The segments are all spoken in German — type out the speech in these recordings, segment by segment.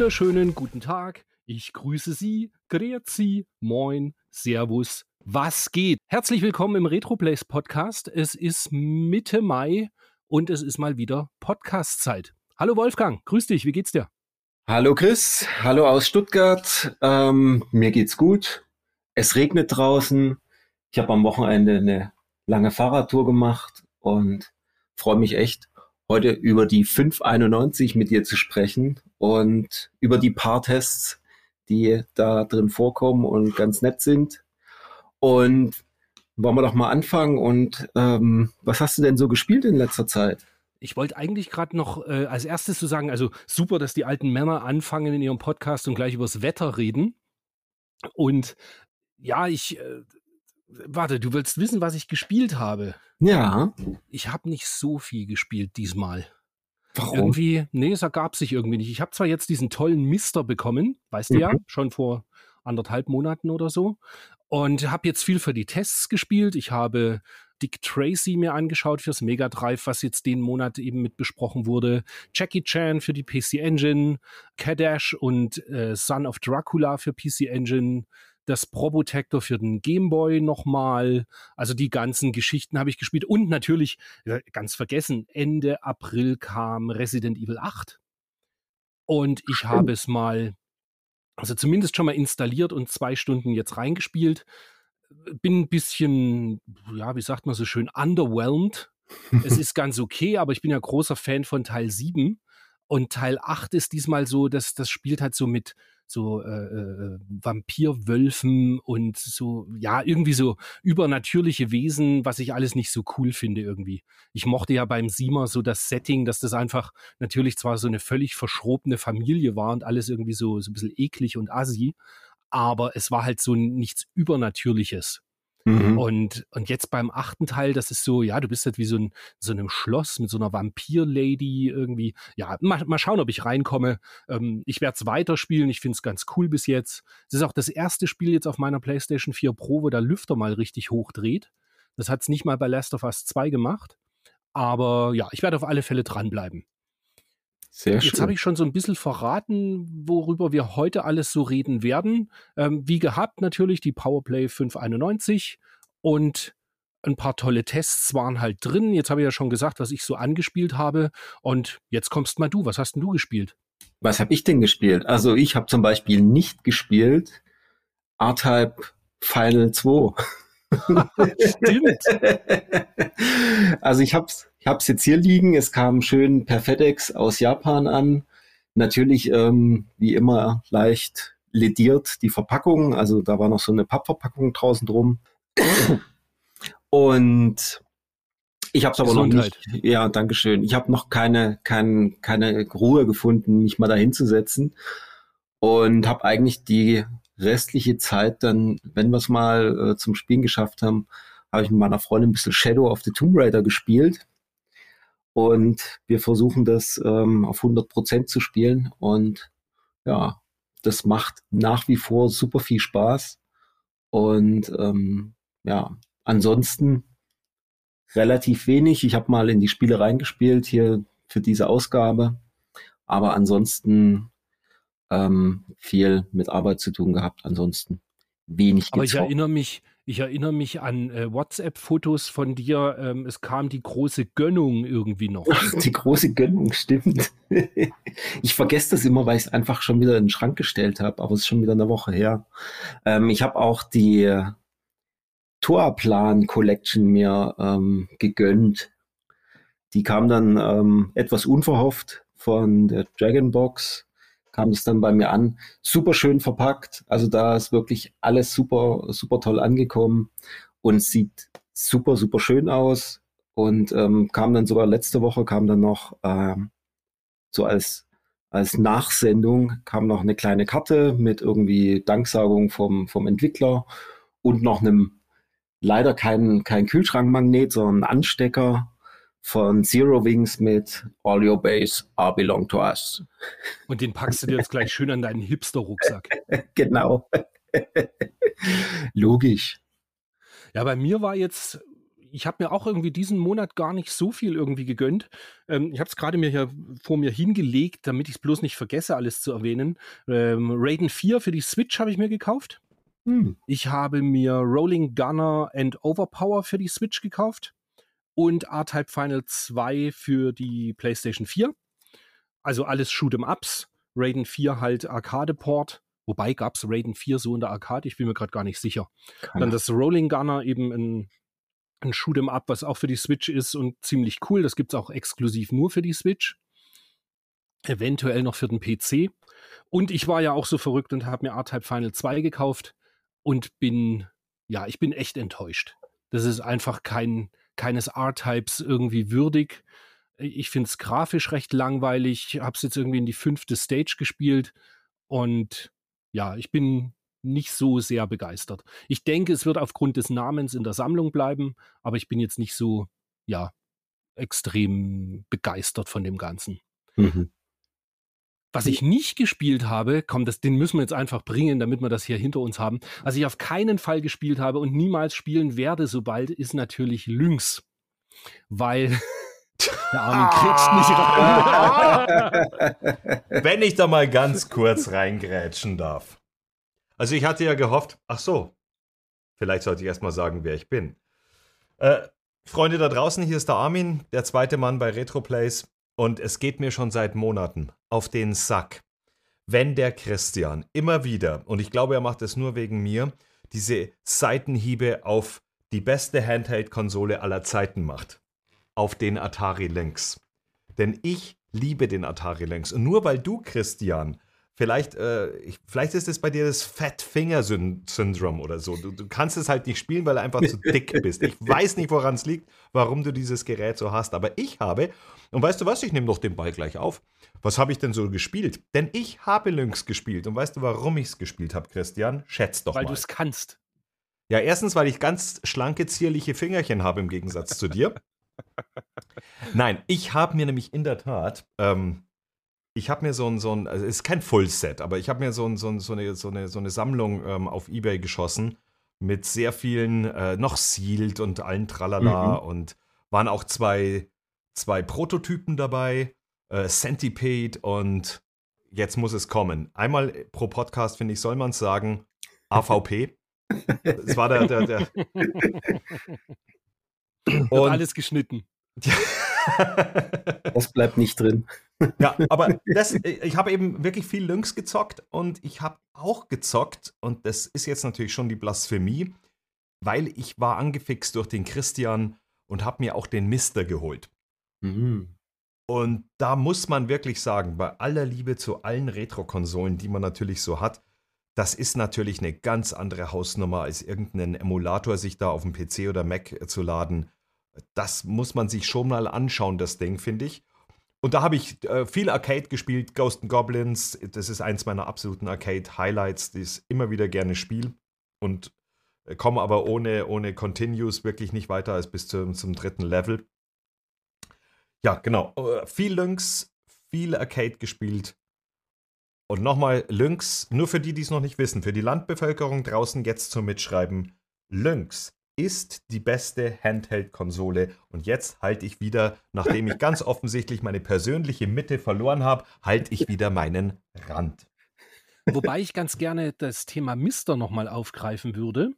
wunderschönen guten Tag. Ich grüße Sie, Grüezi, Moin, Servus, was geht? Herzlich willkommen im Retroplace Podcast. Es ist Mitte Mai und es ist mal wieder Podcast-Zeit. Hallo Wolfgang, grüß dich, wie geht's dir? Hallo Chris, hallo aus Stuttgart. Ähm, mir geht's gut. Es regnet draußen. Ich habe am Wochenende eine lange Fahrradtour gemacht und freue mich echt, heute über die 591 mit dir zu sprechen und über die paar Tests, die da drin vorkommen und ganz nett sind. Und wollen wir doch mal anfangen. Und ähm, was hast du denn so gespielt in letzter Zeit? Ich wollte eigentlich gerade noch äh, als erstes zu so sagen, also super, dass die alten Männer anfangen in ihrem Podcast und gleich übers Wetter reden. Und ja, ich, äh, warte, du willst wissen, was ich gespielt habe? Ja. Ich habe nicht so viel gespielt diesmal. Warum? Irgendwie, nee, es ergab sich irgendwie nicht. Ich habe zwar jetzt diesen tollen Mister bekommen, weißt du ja, Mhm. schon vor anderthalb Monaten oder so. Und habe jetzt viel für die Tests gespielt. Ich habe Dick Tracy mir angeschaut fürs Mega Drive, was jetzt den Monat eben mit besprochen wurde. Jackie Chan für die PC Engine, Kadash und äh, Son of Dracula für PC Engine, das Probotector für den Game Boy nochmal. Also die ganzen Geschichten habe ich gespielt. Und natürlich, äh, ganz vergessen, Ende April kam Resident Evil 8. Und ich habe es mal, also zumindest schon mal installiert und zwei Stunden jetzt reingespielt. Bin ein bisschen, ja, wie sagt man so schön, underwhelmed. Es ist ganz okay, aber ich bin ja großer Fan von Teil 7. Und Teil 8 ist diesmal so, dass das spielt halt so mit so äh, äh, Vampirwölfen und so, ja, irgendwie so übernatürliche Wesen, was ich alles nicht so cool finde irgendwie. Ich mochte ja beim Siemer so das Setting, dass das einfach natürlich zwar so eine völlig verschrobene Familie war und alles irgendwie so, so ein bisschen eklig und assi, aber es war halt so nichts Übernatürliches. Mhm. Und, und jetzt beim achten Teil, das ist so, ja, du bist halt wie so ein so einem Schloss mit so einer Vampir-Lady irgendwie. Ja, mal, mal schauen, ob ich reinkomme. Ähm, ich werde es weiterspielen. Ich finde es ganz cool bis jetzt. Es ist auch das erste Spiel jetzt auf meiner PlayStation 4 Pro, wo der Lüfter mal richtig hochdreht. Das hat es nicht mal bei Last of Us 2 gemacht. Aber ja, ich werde auf alle Fälle dranbleiben. Sehr Jetzt schön. habe ich schon so ein bisschen verraten, worüber wir heute alles so reden werden. Ähm, wie gehabt natürlich die Powerplay 591 und ein paar tolle Tests waren halt drin. Jetzt habe ich ja schon gesagt, was ich so angespielt habe. Und jetzt kommst mal du. Was hast denn du gespielt? Was habe ich denn gespielt? Also ich habe zum Beispiel nicht gespielt R-Type Final 2. Stimmt. Also ich hab's, ich hab's jetzt hier liegen. Es kam schön per FedEx aus Japan an. Natürlich, ähm, wie immer, leicht lediert die Verpackung. Also da war noch so eine Pappverpackung draußen drum. Und ich habe es aber noch Gesundheit. nicht. Ja, Dankeschön. Ich habe noch keine, kein, keine Ruhe gefunden, mich mal da hinzusetzen. Und habe eigentlich die restliche Zeit dann, wenn wir es mal äh, zum Spielen geschafft haben, habe ich mit meiner Freundin ein bisschen Shadow of the Tomb Raider gespielt. Und wir versuchen das ähm, auf 100% zu spielen. Und ja, das macht nach wie vor super viel Spaß. Und ähm, ja, ansonsten relativ wenig. Ich habe mal in die Spiele reingespielt hier für diese Ausgabe. Aber ansonsten ähm, viel mit Arbeit zu tun gehabt. Ansonsten wenig Aber ich gezockt. erinnere mich, ich erinnere mich an äh, WhatsApp-Fotos von dir. Ähm, es kam die große Gönnung irgendwie noch. Ach, die große Gönnung, stimmt. ich vergesse das immer, weil ich es einfach schon wieder in den Schrank gestellt habe, aber es ist schon wieder eine Woche her. Ähm, ich habe auch die äh, Tourplan Collection mir ähm, gegönnt. Die kam dann ähm, etwas unverhofft von der Dragon Box, kam es dann bei mir an. Super schön verpackt. Also da ist wirklich alles super, super toll angekommen und sieht super, super schön aus. Und ähm, kam dann sogar letzte Woche, kam dann noch ähm, so als, als Nachsendung, kam noch eine kleine Karte mit irgendwie Danksagung vom, vom Entwickler und noch einem, leider kein, kein Kühlschrankmagnet, sondern Anstecker von Zero Wings mit All Your Base are belong to us. Und den packst du dir jetzt gleich schön an deinen Hipster-Rucksack. genau. Logisch. Ja, bei mir war jetzt, ich habe mir auch irgendwie diesen Monat gar nicht so viel irgendwie gegönnt. Ähm, ich habe es gerade mir hier vor mir hingelegt, damit ich es bloß nicht vergesse, alles zu erwähnen. Ähm, Raiden 4 für die Switch habe ich mir gekauft. Hm. Ich habe mir Rolling Gunner and Overpower für die Switch gekauft und R-Type Final 2 für die PlayStation 4. Also alles Shoot'em-Ups. Raiden 4 halt Arcade-Port. Wobei gab es Raiden 4 so in der Arcade? Ich bin mir gerade gar nicht sicher. Keine. Dann das Rolling Gunner eben ein, ein Shoot'em-Up, was auch für die Switch ist und ziemlich cool. Das gibt es auch exklusiv nur für die Switch. Eventuell noch für den PC. Und ich war ja auch so verrückt und habe mir R-Type Final 2 gekauft und bin, ja, ich bin echt enttäuscht. Das ist einfach kein, keines R-Types irgendwie würdig. Ich finde es grafisch recht langweilig. Ich habe es jetzt irgendwie in die fünfte Stage gespielt und ja, ich bin nicht so sehr begeistert. Ich denke, es wird aufgrund des Namens in der Sammlung bleiben, aber ich bin jetzt nicht so, ja, extrem begeistert von dem Ganzen. Mhm. Was ich nicht gespielt habe, komm, das, den müssen wir jetzt einfach bringen, damit wir das hier hinter uns haben. Was ich auf keinen Fall gespielt habe und niemals spielen werde, sobald, ist natürlich Lynx. Weil der Arme kriegst nicht rein. Wenn ich da mal ganz kurz reingrätschen darf. Also ich hatte ja gehofft, ach so, vielleicht sollte ich erstmal sagen, wer ich bin. Äh, Freunde da draußen, hier ist der Armin, der zweite Mann bei Retroplays. Und es geht mir schon seit Monaten auf den Sack, wenn der Christian immer wieder, und ich glaube, er macht es nur wegen mir, diese Seitenhiebe auf die beste Handheld-Konsole aller Zeiten macht. Auf den Atari Lynx. Denn ich liebe den Atari Lynx. Und nur weil du, Christian, Vielleicht, äh, ich, vielleicht ist es bei dir das Fat Finger Syndrom oder so. Du, du, kannst es halt nicht spielen, weil du einfach zu dick bist. Ich weiß nicht, woran es liegt, warum du dieses Gerät so hast. Aber ich habe, und weißt du was, ich nehme doch den Ball gleich auf. Was habe ich denn so gespielt? Denn ich habe Lynx gespielt. Und weißt du, warum ich es gespielt habe, Christian? Schätz doch weil mal. Weil du es kannst. Ja, erstens, weil ich ganz schlanke, zierliche Fingerchen habe im Gegensatz zu dir. Nein, ich habe mir nämlich in der Tat ähm, ich habe mir so ein, so ein, also es ist kein Fullset, aber ich habe mir so, ein, so, ein, so, eine, so, eine, so eine Sammlung ähm, auf Ebay geschossen mit sehr vielen, äh, noch Sealed und allen Tralala mhm. und waren auch zwei, zwei Prototypen dabei, äh, Centipede und jetzt muss es kommen. Einmal pro Podcast, finde ich, soll man es sagen, AVP. Das war der, der, der. Und alles geschnitten. das bleibt nicht drin. Ja, aber das, ich habe eben wirklich viel Lynx gezockt und ich habe auch gezockt und das ist jetzt natürlich schon die Blasphemie, weil ich war angefixt durch den Christian und habe mir auch den Mister geholt. Mhm. Und da muss man wirklich sagen, bei aller Liebe zu allen Retro-Konsolen, die man natürlich so hat, das ist natürlich eine ganz andere Hausnummer, als irgendeinen Emulator sich da auf dem PC oder Mac zu laden das muss man sich schon mal anschauen, das Ding, finde ich. Und da habe ich äh, viel Arcade gespielt, Ghost Goblins. Das ist eins meiner absoluten Arcade-Highlights, die ich immer wieder gerne spiele. Und äh, komme aber ohne, ohne Continues wirklich nicht weiter als bis zum, zum dritten Level. Ja, genau. Äh, viel Lynx, viel Arcade gespielt. Und nochmal Lynx, nur für die, die es noch nicht wissen, für die Landbevölkerung draußen jetzt zum Mitschreiben. Lynx ist die beste Handheld-Konsole. Und jetzt halte ich wieder, nachdem ich ganz offensichtlich meine persönliche Mitte verloren habe, halte ich wieder meinen Rand. Wobei ich ganz gerne das Thema Mister nochmal aufgreifen würde.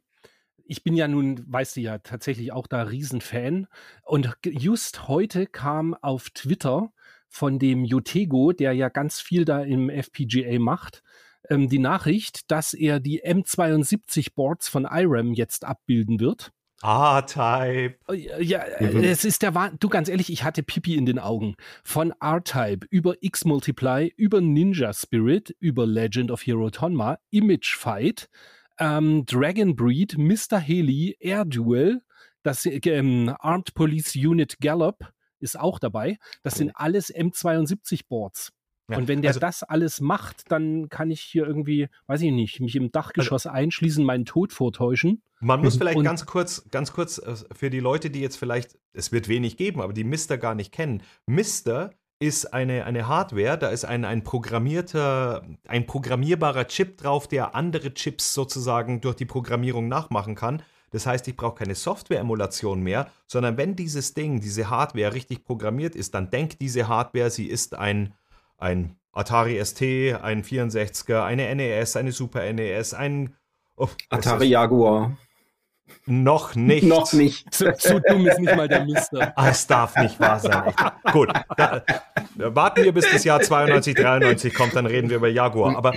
Ich bin ja nun, weißt du ja, tatsächlich auch da Riesenfan. Und just heute kam auf Twitter von dem Jutego, der ja ganz viel da im FPGA macht, ähm, die Nachricht, dass er die M72-Boards von IRAM jetzt abbilden wird. R-Type. Äh, ja, mhm. es ist der Wahnsinn. Du, ganz ehrlich, ich hatte Pipi in den Augen. Von R-Type über X-Multiply, über Ninja Spirit, über Legend of Hero Tonma, Image Fight, ähm, Dragon Breed, Mr. Haley, Air Duel, das ähm, Armed Police Unit Gallop ist auch dabei. Das sind alles M72-Boards. Ja, und wenn der also, das alles macht, dann kann ich hier irgendwie, weiß ich nicht, mich im Dachgeschoss also, einschließen, meinen Tod vortäuschen. Man muss vielleicht und, ganz kurz, ganz kurz äh, für die Leute, die jetzt vielleicht, es wird wenig geben, aber die Mister gar nicht kennen. Mister ist eine, eine Hardware, da ist ein, ein programmierter, ein programmierbarer Chip drauf, der andere Chips sozusagen durch die Programmierung nachmachen kann. Das heißt, ich brauche keine Software-Emulation mehr, sondern wenn dieses Ding, diese Hardware richtig programmiert ist, dann denkt diese Hardware, sie ist ein, ein Atari ST, ein 64er, eine NES, eine Super NES, ein oh, Atari Jaguar. Noch nicht. Noch nicht. So, so, dumm ist nicht mal der Mister. Ah, es darf nicht wahr sein. Gut. Da, da warten wir, bis das Jahr 92, 93 kommt, dann reden wir über Jaguar. Aber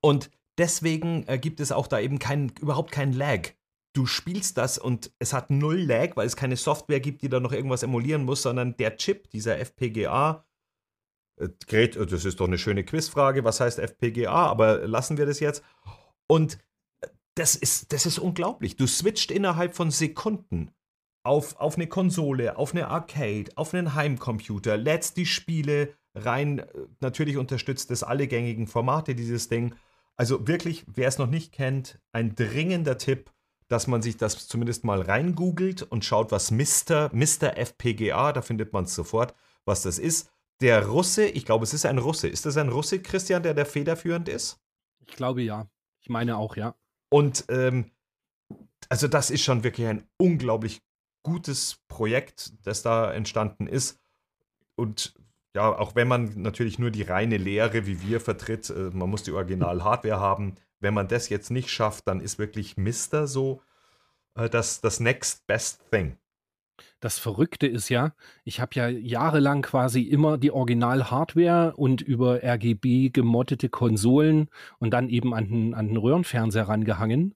und deswegen äh, gibt es auch da eben kein, überhaupt keinen Lag. Du spielst das und es hat null Lag, weil es keine Software gibt, die da noch irgendwas emulieren muss, sondern der Chip, dieser FPGA, äh, Gerät, äh, das ist doch eine schöne Quizfrage, was heißt FPGA, aber lassen wir das jetzt. Und äh, das ist, das ist unglaublich. Du switcht innerhalb von Sekunden auf, auf eine Konsole, auf eine Arcade, auf einen Heimcomputer, lädst die Spiele rein. Natürlich unterstützt es alle gängigen Formate, dieses Ding. Also wirklich, wer es noch nicht kennt, ein dringender Tipp, dass man sich das zumindest mal reingoogelt und schaut, was Mr. Mr. FPGA, da findet man es sofort, was das ist. Der Russe, ich glaube, es ist ein Russe. Ist das ein Russe, Christian, der der federführend ist? Ich glaube ja. Ich meine auch, ja. Und ähm, also das ist schon wirklich ein unglaublich gutes Projekt, das da entstanden ist. Und ja, auch wenn man natürlich nur die reine Lehre wie wir vertritt, äh, man muss die Original-Hardware haben. Wenn man das jetzt nicht schafft, dann ist wirklich Mister so äh, das, das next best thing. Das Verrückte ist ja, ich habe ja jahrelang quasi immer die Original-Hardware und über RGB gemoddete Konsolen und dann eben an den, an den Röhrenfernseher rangehangen.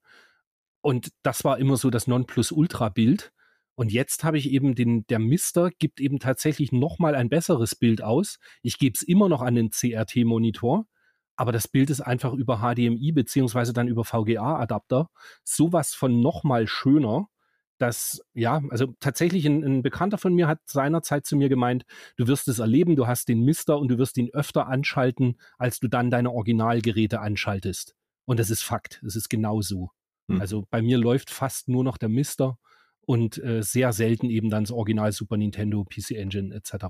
Und das war immer so das Nonplusultra-Bild. Und jetzt habe ich eben den, der Mister gibt eben tatsächlich nochmal ein besseres Bild aus. Ich gebe es immer noch an den CRT-Monitor, aber das Bild ist einfach über HDMI beziehungsweise dann über VGA-Adapter sowas von nochmal schöner, dass, ja, also tatsächlich ein, ein, Bekannter von mir hat seinerzeit zu mir gemeint, du wirst es erleben, du hast den Mister und du wirst ihn öfter anschalten, als du dann deine Originalgeräte anschaltest. Und das ist Fakt, es ist genau so. Hm. Also bei mir läuft fast nur noch der Mister und äh, sehr selten eben dann das Original Super Nintendo, PC Engine etc.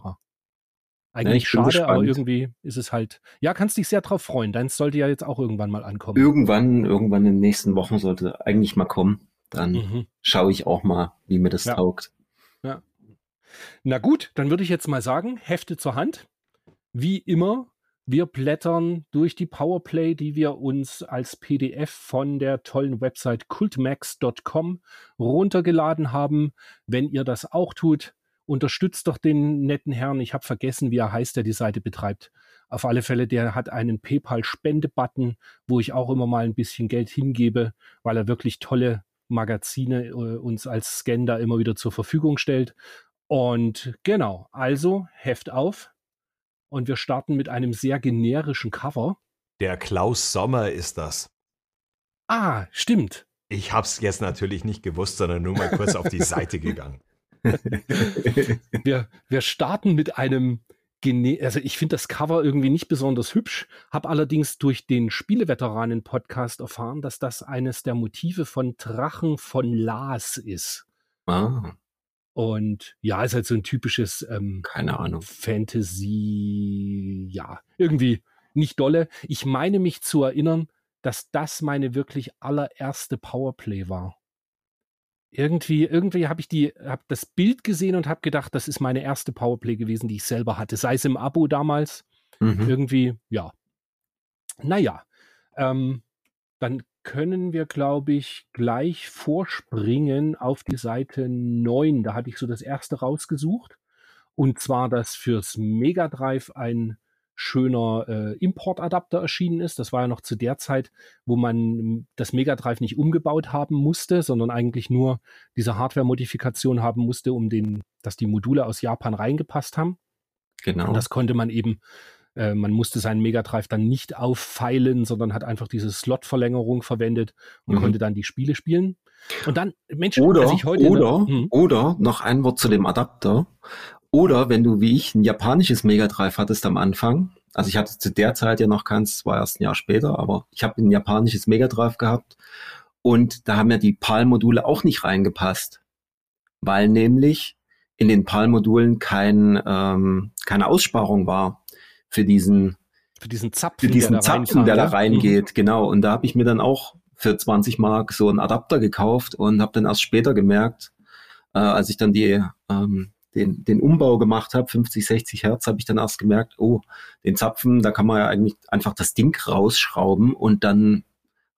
Eigentlich ja, schade, gespannt. aber irgendwie ist es halt. Ja, kannst dich sehr drauf freuen. Deins sollte ja jetzt auch irgendwann mal ankommen. Irgendwann, irgendwann in den nächsten Wochen sollte eigentlich mal kommen. Dann mhm. schaue ich auch mal, wie mir das ja. taugt. Ja. Na gut, dann würde ich jetzt mal sagen, Hefte zur Hand. Wie immer wir blättern durch die Powerplay, die wir uns als PDF von der tollen Website cultmax.com runtergeladen haben. Wenn ihr das auch tut, unterstützt doch den netten Herrn. Ich habe vergessen, wie er heißt, der die Seite betreibt. Auf alle Fälle, der hat einen PayPal-Spende-Button, wo ich auch immer mal ein bisschen Geld hingebe, weil er wirklich tolle Magazine äh, uns als Scan da immer wieder zur Verfügung stellt. Und genau, also Heft auf, und wir starten mit einem sehr generischen Cover. Der Klaus Sommer ist das. Ah, stimmt. Ich hab's jetzt natürlich nicht gewusst, sondern nur mal kurz auf die Seite gegangen. wir, wir starten mit einem also ich finde das Cover irgendwie nicht besonders hübsch, habe allerdings durch den Spieleveteranen-Podcast erfahren, dass das eines der Motive von Drachen von Laas ist. Ah. Und ja, ist halt so ein typisches ähm, keine Ahnung Fantasy, ja, irgendwie nicht dolle. Ich meine mich zu erinnern, dass das meine wirklich allererste Powerplay war. Irgendwie, irgendwie habe ich die, habe das Bild gesehen und habe gedacht, das ist meine erste Powerplay gewesen, die ich selber hatte. Sei es im Abo damals, mhm. irgendwie, ja. Naja, ähm, dann können wir, glaube ich, gleich vorspringen auf die Seite 9. Da hatte ich so das erste rausgesucht. Und zwar, dass fürs Mega Drive ein schöner äh, Importadapter erschienen ist. Das war ja noch zu der Zeit, wo man das Mega Drive nicht umgebaut haben musste, sondern eigentlich nur diese Hardware-Modifikation haben musste, um den, dass die Module aus Japan reingepasst haben. Genau. Und das konnte man eben äh, man musste seinen Mega Drive dann nicht auffeilen, sondern hat einfach diese Slot-Verlängerung verwendet und mhm. konnte dann die Spiele spielen. Und dann, Mensch, oder, ich heute oder, ne, oder noch ein Wort zu dem Adapter. Oder wenn du wie ich ein japanisches Mega Drive hattest am Anfang, also ich hatte zu der Zeit ja noch keins, es war erst ein Jahr später, aber ich habe ein japanisches Mega Drive gehabt. Und da haben ja die PAL-Module auch nicht reingepasst, weil nämlich in den PAL-Modulen kein, ähm, keine Aussparung war für diesen für diesen Zapfen, für diesen der, Zapfen, da der da reingeht, mhm. genau. Und da habe ich mir dann auch für 20 Mark so einen Adapter gekauft und habe dann erst später gemerkt, äh, als ich dann die, ähm, den, den Umbau gemacht habe, 50, 60 Hertz, habe ich dann erst gemerkt, oh, den Zapfen, da kann man ja eigentlich einfach das Ding rausschrauben und dann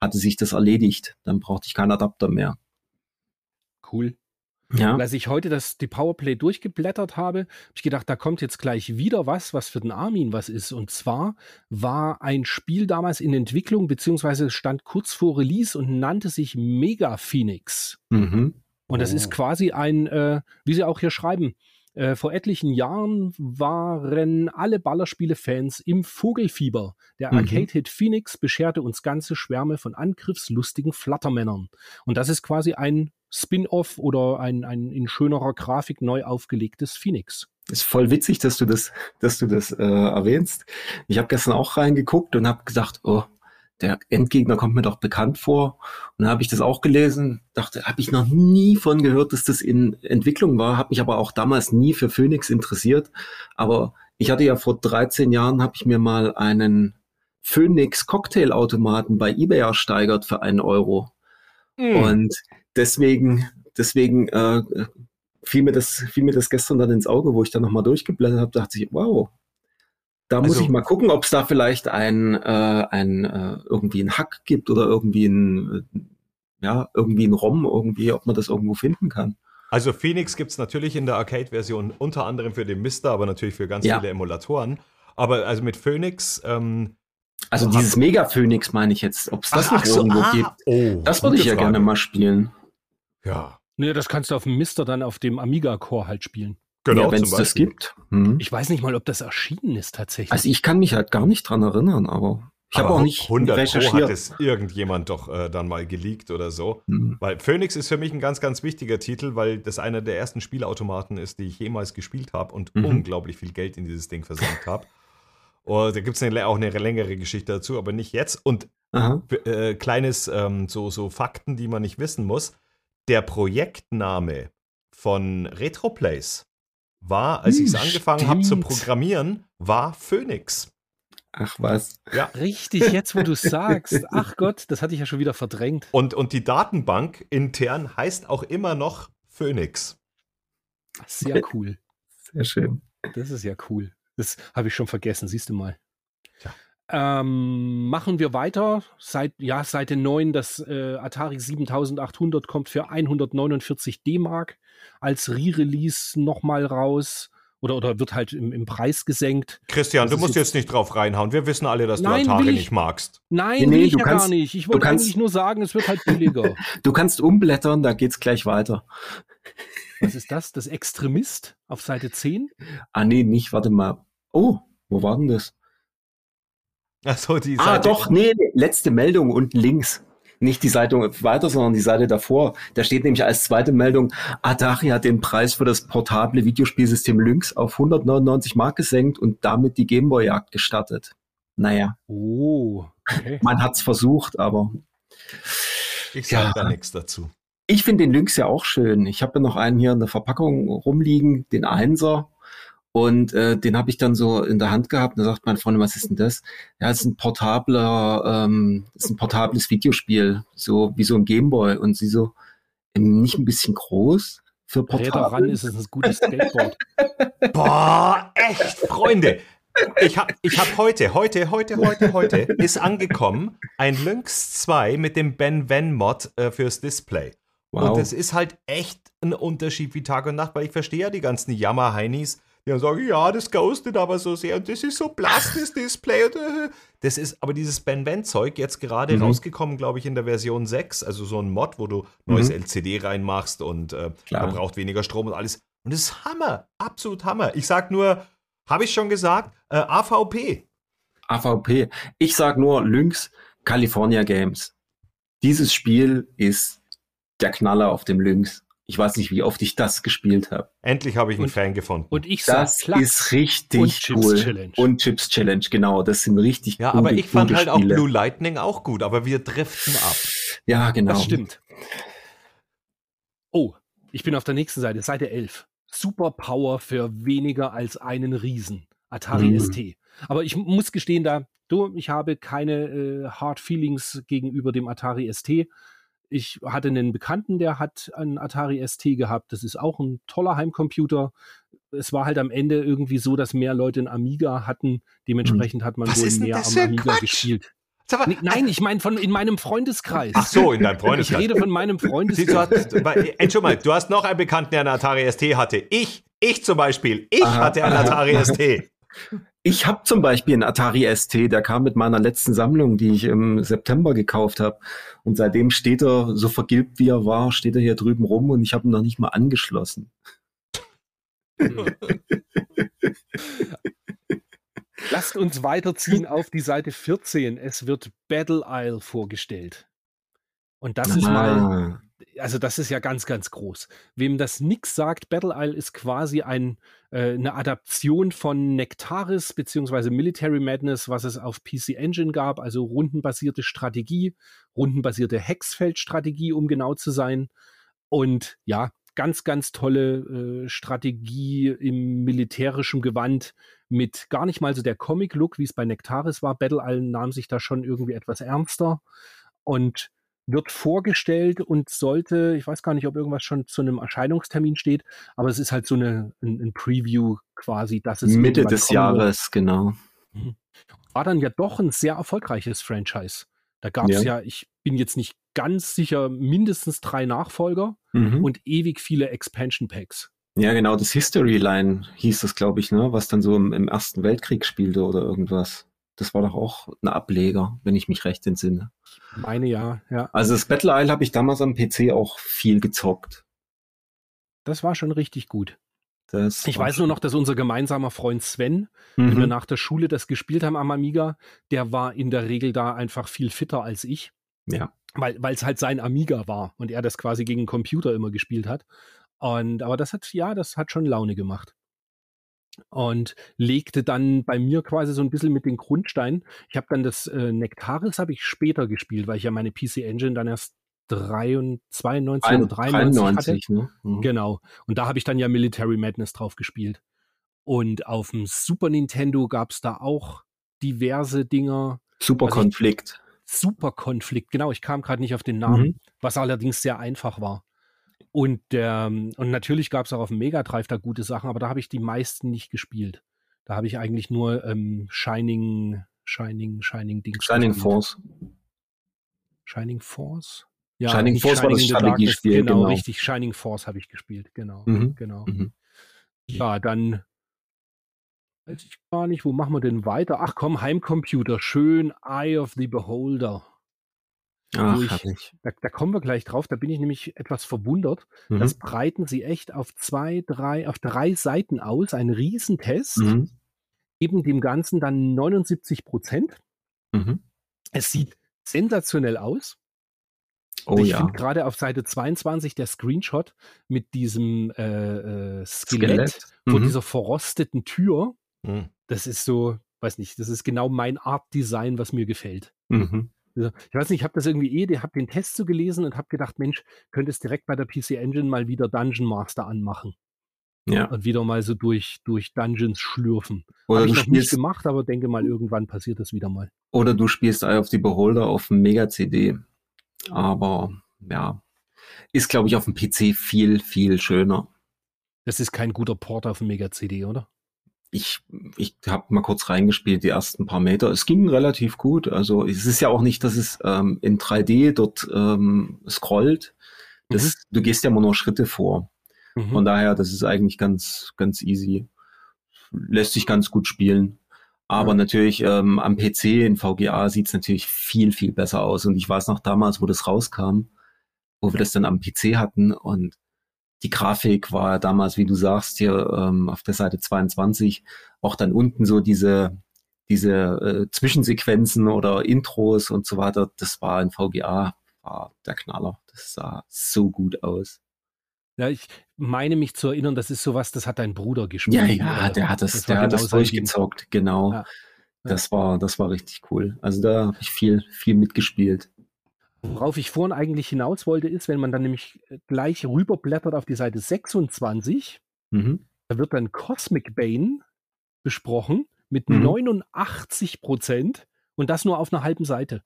hatte sich das erledigt. Dann brauchte ich keinen Adapter mehr. Cool. Ja. Und als ich heute das, die Powerplay durchgeblättert habe, habe ich gedacht, da kommt jetzt gleich wieder was, was für den Armin was ist. Und zwar war ein Spiel damals in Entwicklung, beziehungsweise stand kurz vor Release und nannte sich Mega Phoenix. Mhm. Und das ist Oh. quasi ein, äh, wie sie auch hier schreiben, äh, vor etlichen Jahren waren alle Ballerspiele-Fans im Vogelfieber. Der Mhm. Arcade-Hit Phoenix bescherte uns ganze Schwärme von angriffslustigen Flattermännern. Und das ist quasi ein Spin-off oder ein, ein in schönerer Grafik neu aufgelegtes Phoenix. Ist voll witzig, dass du das, dass du das äh, erwähnst. Ich habe gestern auch reingeguckt und habe gedacht, oh, der Endgegner kommt mir doch bekannt vor. Und dann habe ich das auch gelesen, dachte, habe ich noch nie von gehört, dass das in Entwicklung war, habe mich aber auch damals nie für Phoenix interessiert. Aber ich hatte ja vor 13 Jahren, habe ich mir mal einen Phoenix Cocktailautomaten bei eBay ersteigert für einen Euro. Hm. Und deswegen, deswegen äh, fiel, mir das, fiel mir das gestern dann ins Auge, wo ich dann nochmal durchgeblättert habe, dachte ich, wow, da muss Also- ich mal gucken, ob es da vielleicht ein, äh, ein äh, irgendwie ein Hack gibt oder irgendwie ein, äh, ja, irgendwie ein ROM, irgendwie, ob man das irgendwo finden kann. Also Phoenix gibt es natürlich in der Arcade-Version unter anderem für den Mister, aber natürlich für ganz Ja. viele Emulatoren. Aber also mit Phoenix, ähm, Also dieses Mega Phoenix meine ich jetzt, ob es das noch irgendwo ah, gibt. Oh, Das würde ich ja Frage. gerne mal spielen. Ja, Ne, das kannst du auf dem Mister dann auf dem Amiga-Core halt spielen. Genau. ja, wenn zum es das Beispiel. gibt. Hm. Ich weiß nicht mal, ob das erschienen ist tatsächlich. Also ich kann mich halt gar nicht dran erinnern, aber ich habe auch nicht 100 Pro hat recherchiert. es irgendjemand doch äh, dann mal geleakt oder so. Hm. Weil Phoenix ist für mich ein ganz, ganz wichtiger Titel, weil das einer der ersten Spielautomaten ist, die ich jemals gespielt habe und Mhm. unglaublich viel Geld in dieses Ding versenkt habe. Und da gibt es auch eine längere Geschichte dazu, aber nicht jetzt. Und äh, kleines ähm, so, so Fakten, die man nicht wissen muss. Der Projektname von Retroplays war, als Hm, ich es angefangen habe zu programmieren, war Phoenix. Ach was. Ja. Richtig, jetzt wo du sagst. Ach Gott, das hatte ich ja schon wieder verdrängt. Und, und die Datenbank intern heißt auch immer noch Phoenix. Sehr cool. Sehr schön. Das ist ja cool. Das habe ich schon vergessen, siehst du mal. Ähm, machen wir weiter. Seit, ja, Seite 9, das äh, Atari 7800 kommt für 149 D-Mark als Re-Release nochmal raus. Oder, oder wird halt im, im Preis gesenkt. Christian, Das du musst jetzt- jetzt nicht drauf reinhauen. Wir wissen alle, dass du Nein, Atari will ich- nicht magst. Nein, Nee, nee, will ich du ja kannst- gar nicht. Ich du wollte eigentlich nur sagen, es wird halt billiger. Du kannst umblättern, da geht's gleich weiter. Was ist das? Das Extremist auf Seite 10? Ah, nee, nicht, warte mal. Oh, wo war denn das? Achso, die Ah, Seite- doch, nee, letzte Meldung unten links. Nicht die Seite weiter, sondern die Seite davor. Da steht nämlich als zweite Meldung, Atari hat den Preis für das portable Videospielsystem Lynx auf 199 Mark gesenkt und damit die Gameboy-Jagd gestartet. Naja, Oh, okay. man hat's versucht, aber Ich sage Ja. da nichts dazu. Ich finde den Lynx ja auch schön. Ich habe ja noch einen hier in der Verpackung rumliegen, den Einser. Und äh, den habe ich dann so in der Hand gehabt. Und da sagt mein Freund, was ist denn das? Ja, es ist ein portabler, ähm, es ist ein portables Videospiel, so wie so ein Gameboy. Und sie so, ähm, nicht ein bisschen groß für Räder ran portabel? ist es ein gutes Skateboard. Boah, echt, Freunde. Ich habe ich hab heute, heute, heute, heute, heute ist angekommen ein Lynx 2 mit dem Ben Ven Mod äh, fürs Display. Wow. Und das ist halt echt ein Unterschied wie Tag und Nacht, weil ich verstehe ja die ganzen Jammer-Heinis, die dann sagen, ja, das ghostet aber so sehr und das ist so blass, das Display. Und, äh, das ist aber dieses Ben Ven-Zeug jetzt gerade Mhm. rausgekommen, glaube ich, in der Version 6, also so ein Mod, wo du neues Mhm. LCD reinmachst und äh, braucht weniger Strom und alles. Und das ist Hammer, absolut Hammer. Ich sag nur, habe ich schon gesagt, äh, AVP. AVP. Ich sag nur Lynx California Games. Dieses Spiel ist der Knaller auf dem Lynx. Ich weiß nicht, wie oft ich das gespielt habe. Endlich habe ich einen Und- Fan gefunden. Und ich sag Das Klack. ist richtig Und Chips cool. Challenge. Und Chips Challenge, genau. Das sind richtig ja, gute, aber ich fand halt auch Spiele. Blue Lightning auch gut, aber wir driften ab. Ja, genau. Das stimmt. Oh, ich bin auf der nächsten Seite, Seite 11. Superpower für weniger als einen Riesen. Atari Mhm. ST. Aber ich muss gestehen, da du, ich habe keine äh, Hard Feelings gegenüber dem Atari ST. Ich hatte einen Bekannten, der hat einen Atari ST gehabt. Das ist auch ein toller Heimcomputer. Es war halt am Ende irgendwie so, dass mehr Leute einen Amiga hatten. Dementsprechend hat man Was wohl mehr am Amiga Quatsch? gespielt. Mal, Nee, nein, ich meine von in meinem Freundeskreis. Ach so, in deinem ich Freundeskreis. rede von meinem Freundeskreis. weil- Entschuldigung mal, du hast noch einen Bekannten, der einen Atari ST hatte. Ich, ich zum Beispiel, ich Aha, hatte einen. Atari ST. Ich habe zum Beispiel einen Atari ST, der kam mit meiner letzten Sammlung, die ich im September gekauft habe. Und seitdem steht er, so vergilbt wie er war, steht er hier drüben rum und ich habe ihn noch nicht mal angeschlossen. Lasst uns weiterziehen auf die Seite 14. Es wird Battle Isle vorgestellt. Und das ist mal, Ah, also das ist ja ganz, ganz groß. Wem das nix sagt, Battle Isle ist quasi ein, äh, eine Adaption von Nectaris beziehungsweise Military Madness, was es auf PC Engine gab, also rundenbasierte Strategie, rundenbasierte Hexfeldstrategie, um genau zu sein. Und ja, ganz, ganz tolle äh, Strategie im militärischen Gewand mit gar nicht mal so der Comic-Look, wie es bei Nectaris war. Battle Isle nahm sich da schon irgendwie etwas ernster und wird vorgestellt und sollte, ich weiß gar nicht, ob irgendwas schon zu einem Erscheinungstermin steht, aber es ist halt so eine, ein, ein Preview quasi, dass es Mitte des kommen wird. Jahres, genau. War dann ja doch ein sehr erfolgreiches Franchise. Da gab es Ja. ja, ich bin jetzt nicht ganz sicher, mindestens drei Nachfolger Mhm. und ewig viele Expansion Packs. Ja, genau, das History Line hieß das, glaube ich, ne, was dann so im, im Ersten Weltkrieg spielte oder irgendwas. Das war doch auch ein Ableger, wenn ich mich recht entsinne. Meine ja, ja. Also das Battle Isle habe ich damals am PC auch viel gezockt. Das war schon richtig gut. Das Ich weiß nur noch, dass unser gemeinsamer Freund Sven, schon- wenn wir Mhm. nach der Schule das gespielt haben am Amiga, der war in der Regel da einfach viel fitter als ich. Ja. Weil es halt sein Amiga war und er das quasi gegen den Computer immer gespielt hat. Und aber das hat, ja, das hat schon Laune gemacht. Und legte dann bei mir quasi so ein bisschen mit den Grundsteinen. Ich habe dann das äh, Nectaris habe ich später gespielt, weil ich ja meine PC Engine dann erst 93, 92 oder 93 hatte. 93, ne? Mhm. Genau. Und da habe ich dann ja Military Madness drauf gespielt. Und auf dem Super Nintendo gab es da auch diverse Dinger. Super Also Konflikt. Super Konflikt, genau, ich kam gerade nicht auf den Namen, Mhm. was allerdings sehr einfach war. Und, ähm, und natürlich gab es auch auf dem Mega Drive da gute Sachen, aber da habe ich die meisten nicht gespielt. Da habe ich eigentlich nur ähm, Shining, Shining, Shining Dings. Shining gespielt. Force. Shining Force? Shining nicht Force war das Strategiespiel, Genau, genau. richtig. Shining Force habe ich gespielt, genau. Mhm. Genau. Mhm. Ja, dann weiß ich gar nicht, wo machen wir denn weiter? Ach komm, Heimcomputer, schön Eye of the Beholder. Ach, ich- herrlich. Da, da kommen wir gleich drauf, da bin ich nämlich etwas verwundert. Mhm. Das breiten sie echt auf zwei, drei, auf drei Seiten aus, ein Riesentest, Mhm. geben dem Ganzen dann 79 Prozent. Mhm. Es sieht sensationell aus. Oh ich ja. finde gerade auf Seite 22 der Screenshot mit diesem äh, äh, Skelett, vor Mhm. dieser verrosteten Tür. Hm. Das ist so, weiß nicht, das ist genau mein Art-Design, was mir gefällt. Mhm. Also, Ich weiß nicht, ich habe das irgendwie eh, habe den Test so gelesen und habe gedacht, Mensch, könntest direkt bei der PC Engine mal wieder Dungeon Master anmachen Ja. und wieder mal so durch, durch Dungeons schlürfen. Oder Habe du ich noch nicht gemacht, aber denke mal, irgendwann passiert das wieder mal. oder du spielst Eye of the Beholder auf dem Mega-CD. Aber ja, ist, glaube ich, auf dem PC viel, viel schöner. Das ist kein guter Port auf dem Mega-CD, oder? Ich, ich habe mal kurz reingespielt, die ersten paar Meter. Es ging relativ gut. Also es ist ja auch nicht, dass es ähm, in 3D dort ähm, scrollt. Das, Du gehst ja immer nur Schritte vor. Mhm. Von daher, das ist eigentlich ganz, ganz easy. Lässt sich ganz gut spielen. Aber Ja. natürlich ähm, am PC in VGA sieht's natürlich viel, viel besser aus. Und ich weiß noch damals, wo das rauskam, wo wir das dann am PC hatten und die Grafik war damals, wie du sagst, hier ähm, auf der Seite 22, auch dann unten so diese, diese äh, Zwischensequenzen oder Intros und so weiter. Das war in VGA, war der Knaller. Das sah so gut aus. Ja, ich meine mich zu erinnern, das ist sowas, das hat dein Bruder gespielt. Ja, ja, Äh, der hat das, war der hat das genau Ding. durchgezockt, genau. Ja. Das war, das war richtig cool. Also da habe ich viel, viel mitgespielt. Worauf ich vorhin eigentlich hinaus wollte, ist, wenn man dann nämlich gleich rüberblättert auf die Seite 26, Mhm. da wird dann Cosmic Bane besprochen mit Mhm. 89 Prozent Und das nur auf einer halben Seite.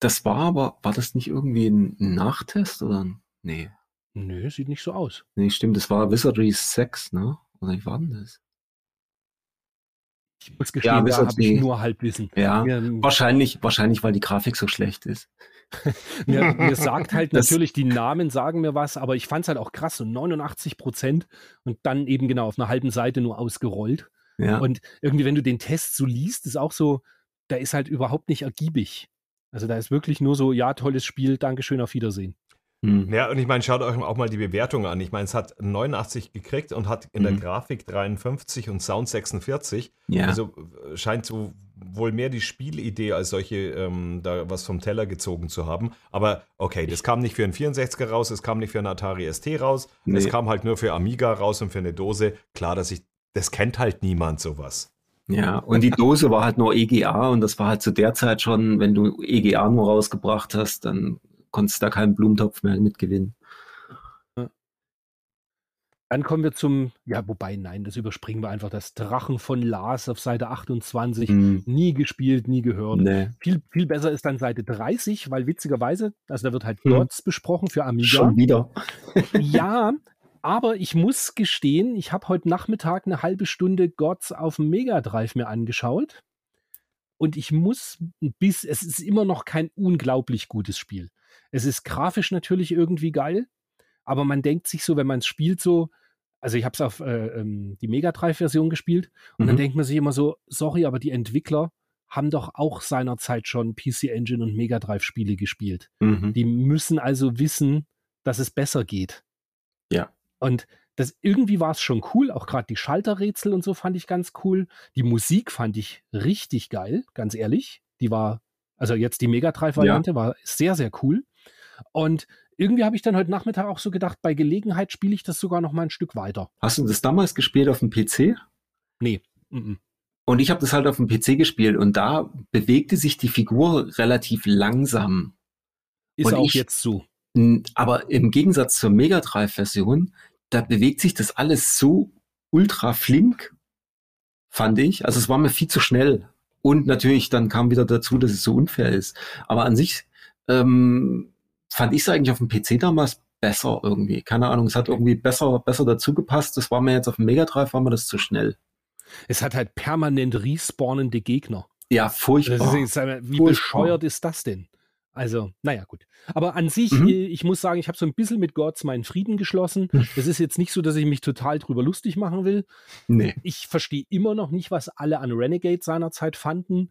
Das war aber, war das nicht irgendwie ein Nachtest oder? Nee. Nö, sieht nicht so aus. Nee, stimmt, das war Wizardry 6, ne? Oder wie war denn das? Ich muss gestehen, da habe ich nur Halbwissen. Ja, mir, wahrscheinlich, wahrscheinlich, weil die Grafik so schlecht ist. mir, mir, sagt halt das, natürlich, die Namen sagen mir was, aber ich fand es halt auch krass, so 89 Prozent und dann eben genau auf einer halben Seite nur ausgerollt. Ja. Und irgendwie, wenn du den Test so liest, ist auch so, da ist halt überhaupt nicht ergiebig. Also da ist wirklich nur so, ja, tolles Spiel, Dankeschön, auf Wiedersehen. Hm. Ja, und ich meine, schaut euch auch mal die Bewertung an. Ich meine, es hat 89 gekriegt und hat in hm. der Grafik 53 und Sound 46. Ja. Also äh, scheint so wohl mehr die Spielidee als solche ähm, da was vom Teller gezogen zu haben. Aber okay, das kam nicht für einen 64er raus, es kam nicht für einen Atari ST raus, nee. es kam halt nur für Amiga raus und für eine Dose. Klar, dass ich, das kennt halt niemand sowas. Ja, und die Dose war halt nur EGA und das war halt zu der Zeit schon, wenn du EGA nur rausgebracht hast, dann konntest da keinen Blumentopf mehr mitgewinnen. Dann kommen wir zum, ja, wobei, nein, das überspringen wir einfach. Das Drachen von Lars auf Seite 28. Hm. Nie gespielt, nie gehört. Nee. Viel, viel besser ist dann Seite 30, weil witzigerweise, also da wird halt hm. Gods besprochen für Amiga. Schon wieder. ja, aber ich muss gestehen, ich habe heute Nachmittag eine halbe Stunde Gods auf dem Mega Drive mir angeschaut. Und ich muss bis, es ist immer noch kein unglaublich gutes Spiel. Es ist grafisch natürlich irgendwie geil, aber man denkt sich so, wenn man es spielt, so, also ich habe es auf äh, ähm, die Mega Drive-Version gespielt und mhm. dann denkt man sich immer so, sorry, aber die Entwickler haben doch auch seinerzeit schon PC Engine und Mega Drive-Spiele gespielt. Mhm. Die müssen also wissen, dass es besser geht. Ja. Und das irgendwie war es schon cool, auch gerade die Schalterrätsel und so fand ich ganz cool. Die Musik fand ich richtig geil, ganz ehrlich. Die war, also jetzt die Mega Drive-Variante ja. war sehr, sehr cool. Und irgendwie habe ich dann heute Nachmittag auch so gedacht, bei Gelegenheit spiele ich das sogar noch mal ein Stück weiter. Hast du das damals gespielt auf dem PC? Nee. Mm. Und ich habe das halt auf dem PC gespielt und da bewegte sich die Figur relativ langsam. Ist und auch ich, jetzt so. Aber im Gegensatz zur Mega Drive-Version, da bewegt sich das alles so ultra flink, fand ich. Also es war mir viel zu schnell. Und natürlich dann kam wieder dazu, dass es so unfair ist. Aber an sich ähm, fand ich es eigentlich auf dem PC damals besser irgendwie. Keine Ahnung, es hat irgendwie besser, besser dazu gepasst. Das war mir jetzt auf dem Mega Drive, war mir das zu schnell. Es hat halt permanent respawnende Gegner. Ja, furchtbar. Ist, wie furchtbar. bescheuert ist das denn? Also, naja, gut. Aber an sich, mhm. Äh, ich muss sagen, ich habe so ein bisschen mit Gods meinen Frieden geschlossen. Es ist jetzt nicht so, dass ich mich total drüber lustig machen will. Nee. Ich verstehe immer noch nicht, was alle an Renegade seinerzeit fanden.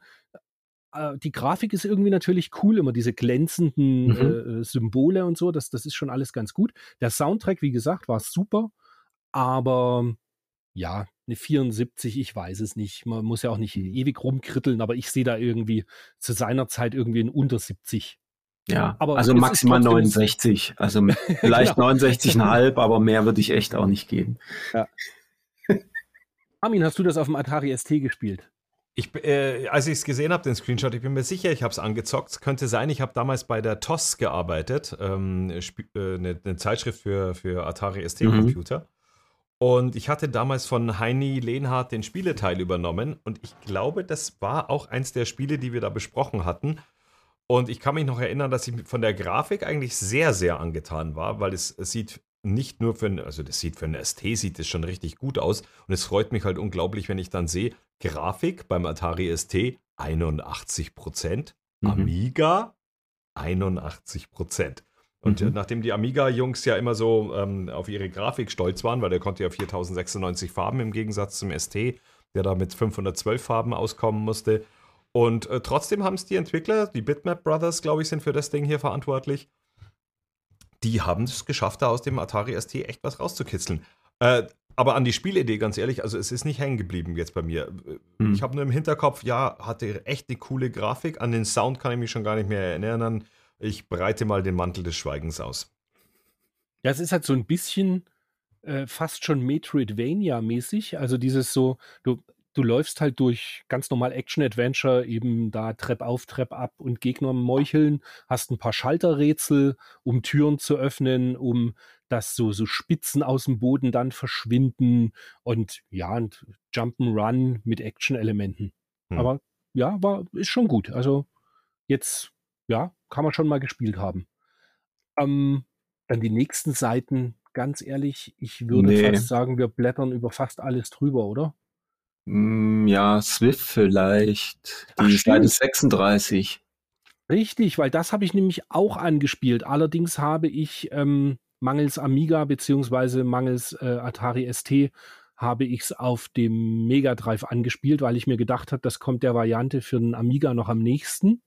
Äh, die Grafik ist irgendwie natürlich cool, immer diese glänzenden mhm. äh, Symbole und so, das, das ist schon alles ganz gut. Der Soundtrack, wie gesagt, war super, aber ja, eine 74, ich weiß es nicht. Man muss ja auch nicht mhm. ewig rumkritteln, aber ich sehe da irgendwie zu seiner Zeit irgendwie ein unter 70. Ja, aber also maximal 69, also vielleicht genau. 69,5, aber mehr würde ich echt auch nicht geben. Ja. Armin, hast du das auf dem Atari ST gespielt? Ich, äh, als ich es gesehen habe, den Screenshot, ich bin mir sicher, ich habe es angezockt. Könnte sein, ich habe damals bei der TOS gearbeitet, ähm, äh, eine, eine, Zeitschrift für, für Atari ST-Computer. Mhm. Und ich hatte damals von Heini Lehnhardt den Spieleteil übernommen. Und ich glaube, das war auch eins der Spiele, die wir da besprochen hatten. Und ich kann mich noch erinnern, dass ich von der Grafik eigentlich sehr, sehr angetan war, weil es, es sieht nicht nur für ein, also das sieht für ein ST, sieht es schon richtig gut aus. Und es freut mich halt unglaublich, wenn ich dann sehe, Grafik beim Atari ST 81%, mhm. Amiga 81%. Und mhm. nachdem die Amiga-Jungs ja immer so ähm, auf ihre Grafik stolz waren, weil der konnte ja 4096 Farben im Gegensatz zum ST, der da mit 512 Farben auskommen musste. Und äh, trotzdem haben es die Entwickler, die Bitmap Brothers, glaube ich, sind für das Ding hier verantwortlich die haben es geschafft, da aus dem Atari ST echt was rauszukitzeln. Äh, aber an die Spielidee, ganz ehrlich, also es ist nicht hängen geblieben jetzt bei mir. Hm. Ich habe nur im Hinterkopf, ja, hatte echt eine coole Grafik. An den Sound kann ich mich schon gar nicht mehr erinnern. Ich breite mal den Mantel des Schweigens aus. Ja, es ist halt so ein bisschen äh, fast schon Metroidvania-mäßig. Also dieses so, du, du läufst halt durch ganz normal Action-Adventure, eben da Trepp auf, Trepp ab und Gegner meucheln, hast ein paar Schalterrätsel, um Türen zu öffnen, um dass so, so Spitzen aus dem Boden dann verschwinden und ja, und Jump'n'Run mit Action-Elementen. Hm. Aber ja, war, ist schon gut. Also jetzt, ja, kann man schon mal gespielt haben. Ähm, dann die nächsten Seiten, ganz ehrlich, ich würde Nee. fast sagen, wir blättern über fast alles drüber, oder? Mm, Ja, Swift vielleicht. Ach, Die Seite stimmt. 36. Richtig, weil das habe ich nämlich auch angespielt. Allerdings habe ich ähm, mangels Amiga beziehungsweise mangels äh, Atari ST habe ich es auf dem Mega Drive angespielt, weil ich mir gedacht habe, das kommt der Variante für den Amiga noch am nächsten.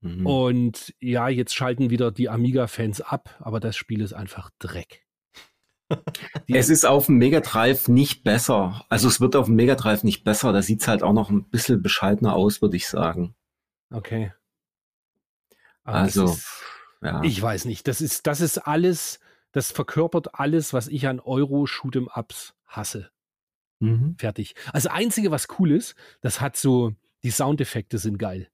Mhm. Und ja, jetzt schalten wieder die Amiga-Fans ab, aber das Spiel ist einfach Dreck. Es ist auf dem Mega Drive nicht besser. Also es wird auf dem Mega Drive nicht besser. Da sieht es halt auch noch ein bisschen bescheidener aus, würde ich sagen. okay. Aber das Also, ist- ja. Ich weiß nicht. Das ist, das ist alles, das verkörpert alles, was ich an Euro-Shoot'em-Ups hasse. Mhm. Fertig. Also einzige, was cool ist, das hat so, die Soundeffekte sind geil.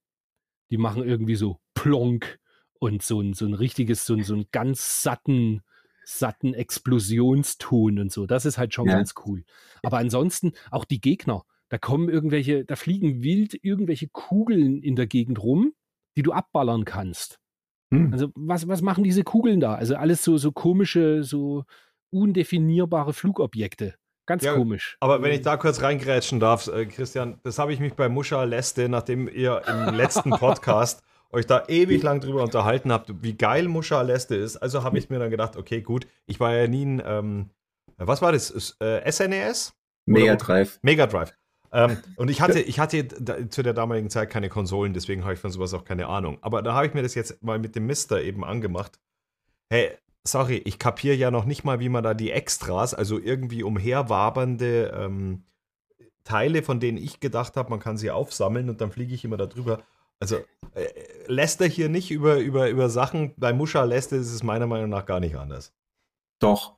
Die machen irgendwie so plonk und so ein, so ein richtiges, so ein, so ein ganz satten, satten Explosionston und so. Das ist halt schon Ja. ganz cool. Aber ansonsten auch die Gegner. Da kommen irgendwelche, da fliegen wild irgendwelche Kugeln in der Gegend rum, die du abballern kannst. Hm. Also was, was machen diese Kugeln da? Also alles so, so komische, so undefinierbare Flugobjekte. Ganz Ja, komisch. Aber wenn ich da kurz reingrätschen darf, äh, Christian, das habe ich mich bei Muscha Leste, nachdem ihr im letzten Podcast euch da ewig lang drüber unterhalten habt, wie geil Muscha Leste ist. Also habe ich mir dann gedacht, okay, gut, ich war ja nie ein, ähm, was war das? Äh, SNES? Mega Oder- Drive. Mega Drive. Ähm, und ich hatte, ich hatte da, zu der damaligen Zeit keine Konsolen, deswegen habe ich von sowas auch keine Ahnung. Aber da habe ich mir das jetzt mal mit dem Mister eben angemacht. Hey, sorry, ich kapiere ja noch nicht mal, wie man da die Extras, also irgendwie umherwabernde ähm, Teile, von denen ich gedacht habe, man kann sie aufsammeln und dann fliege ich immer da drüber. Also äh, lässt er hier nicht über, über, über Sachen, bei Muscha lässt ist es meiner Meinung nach gar nicht anders. Doch.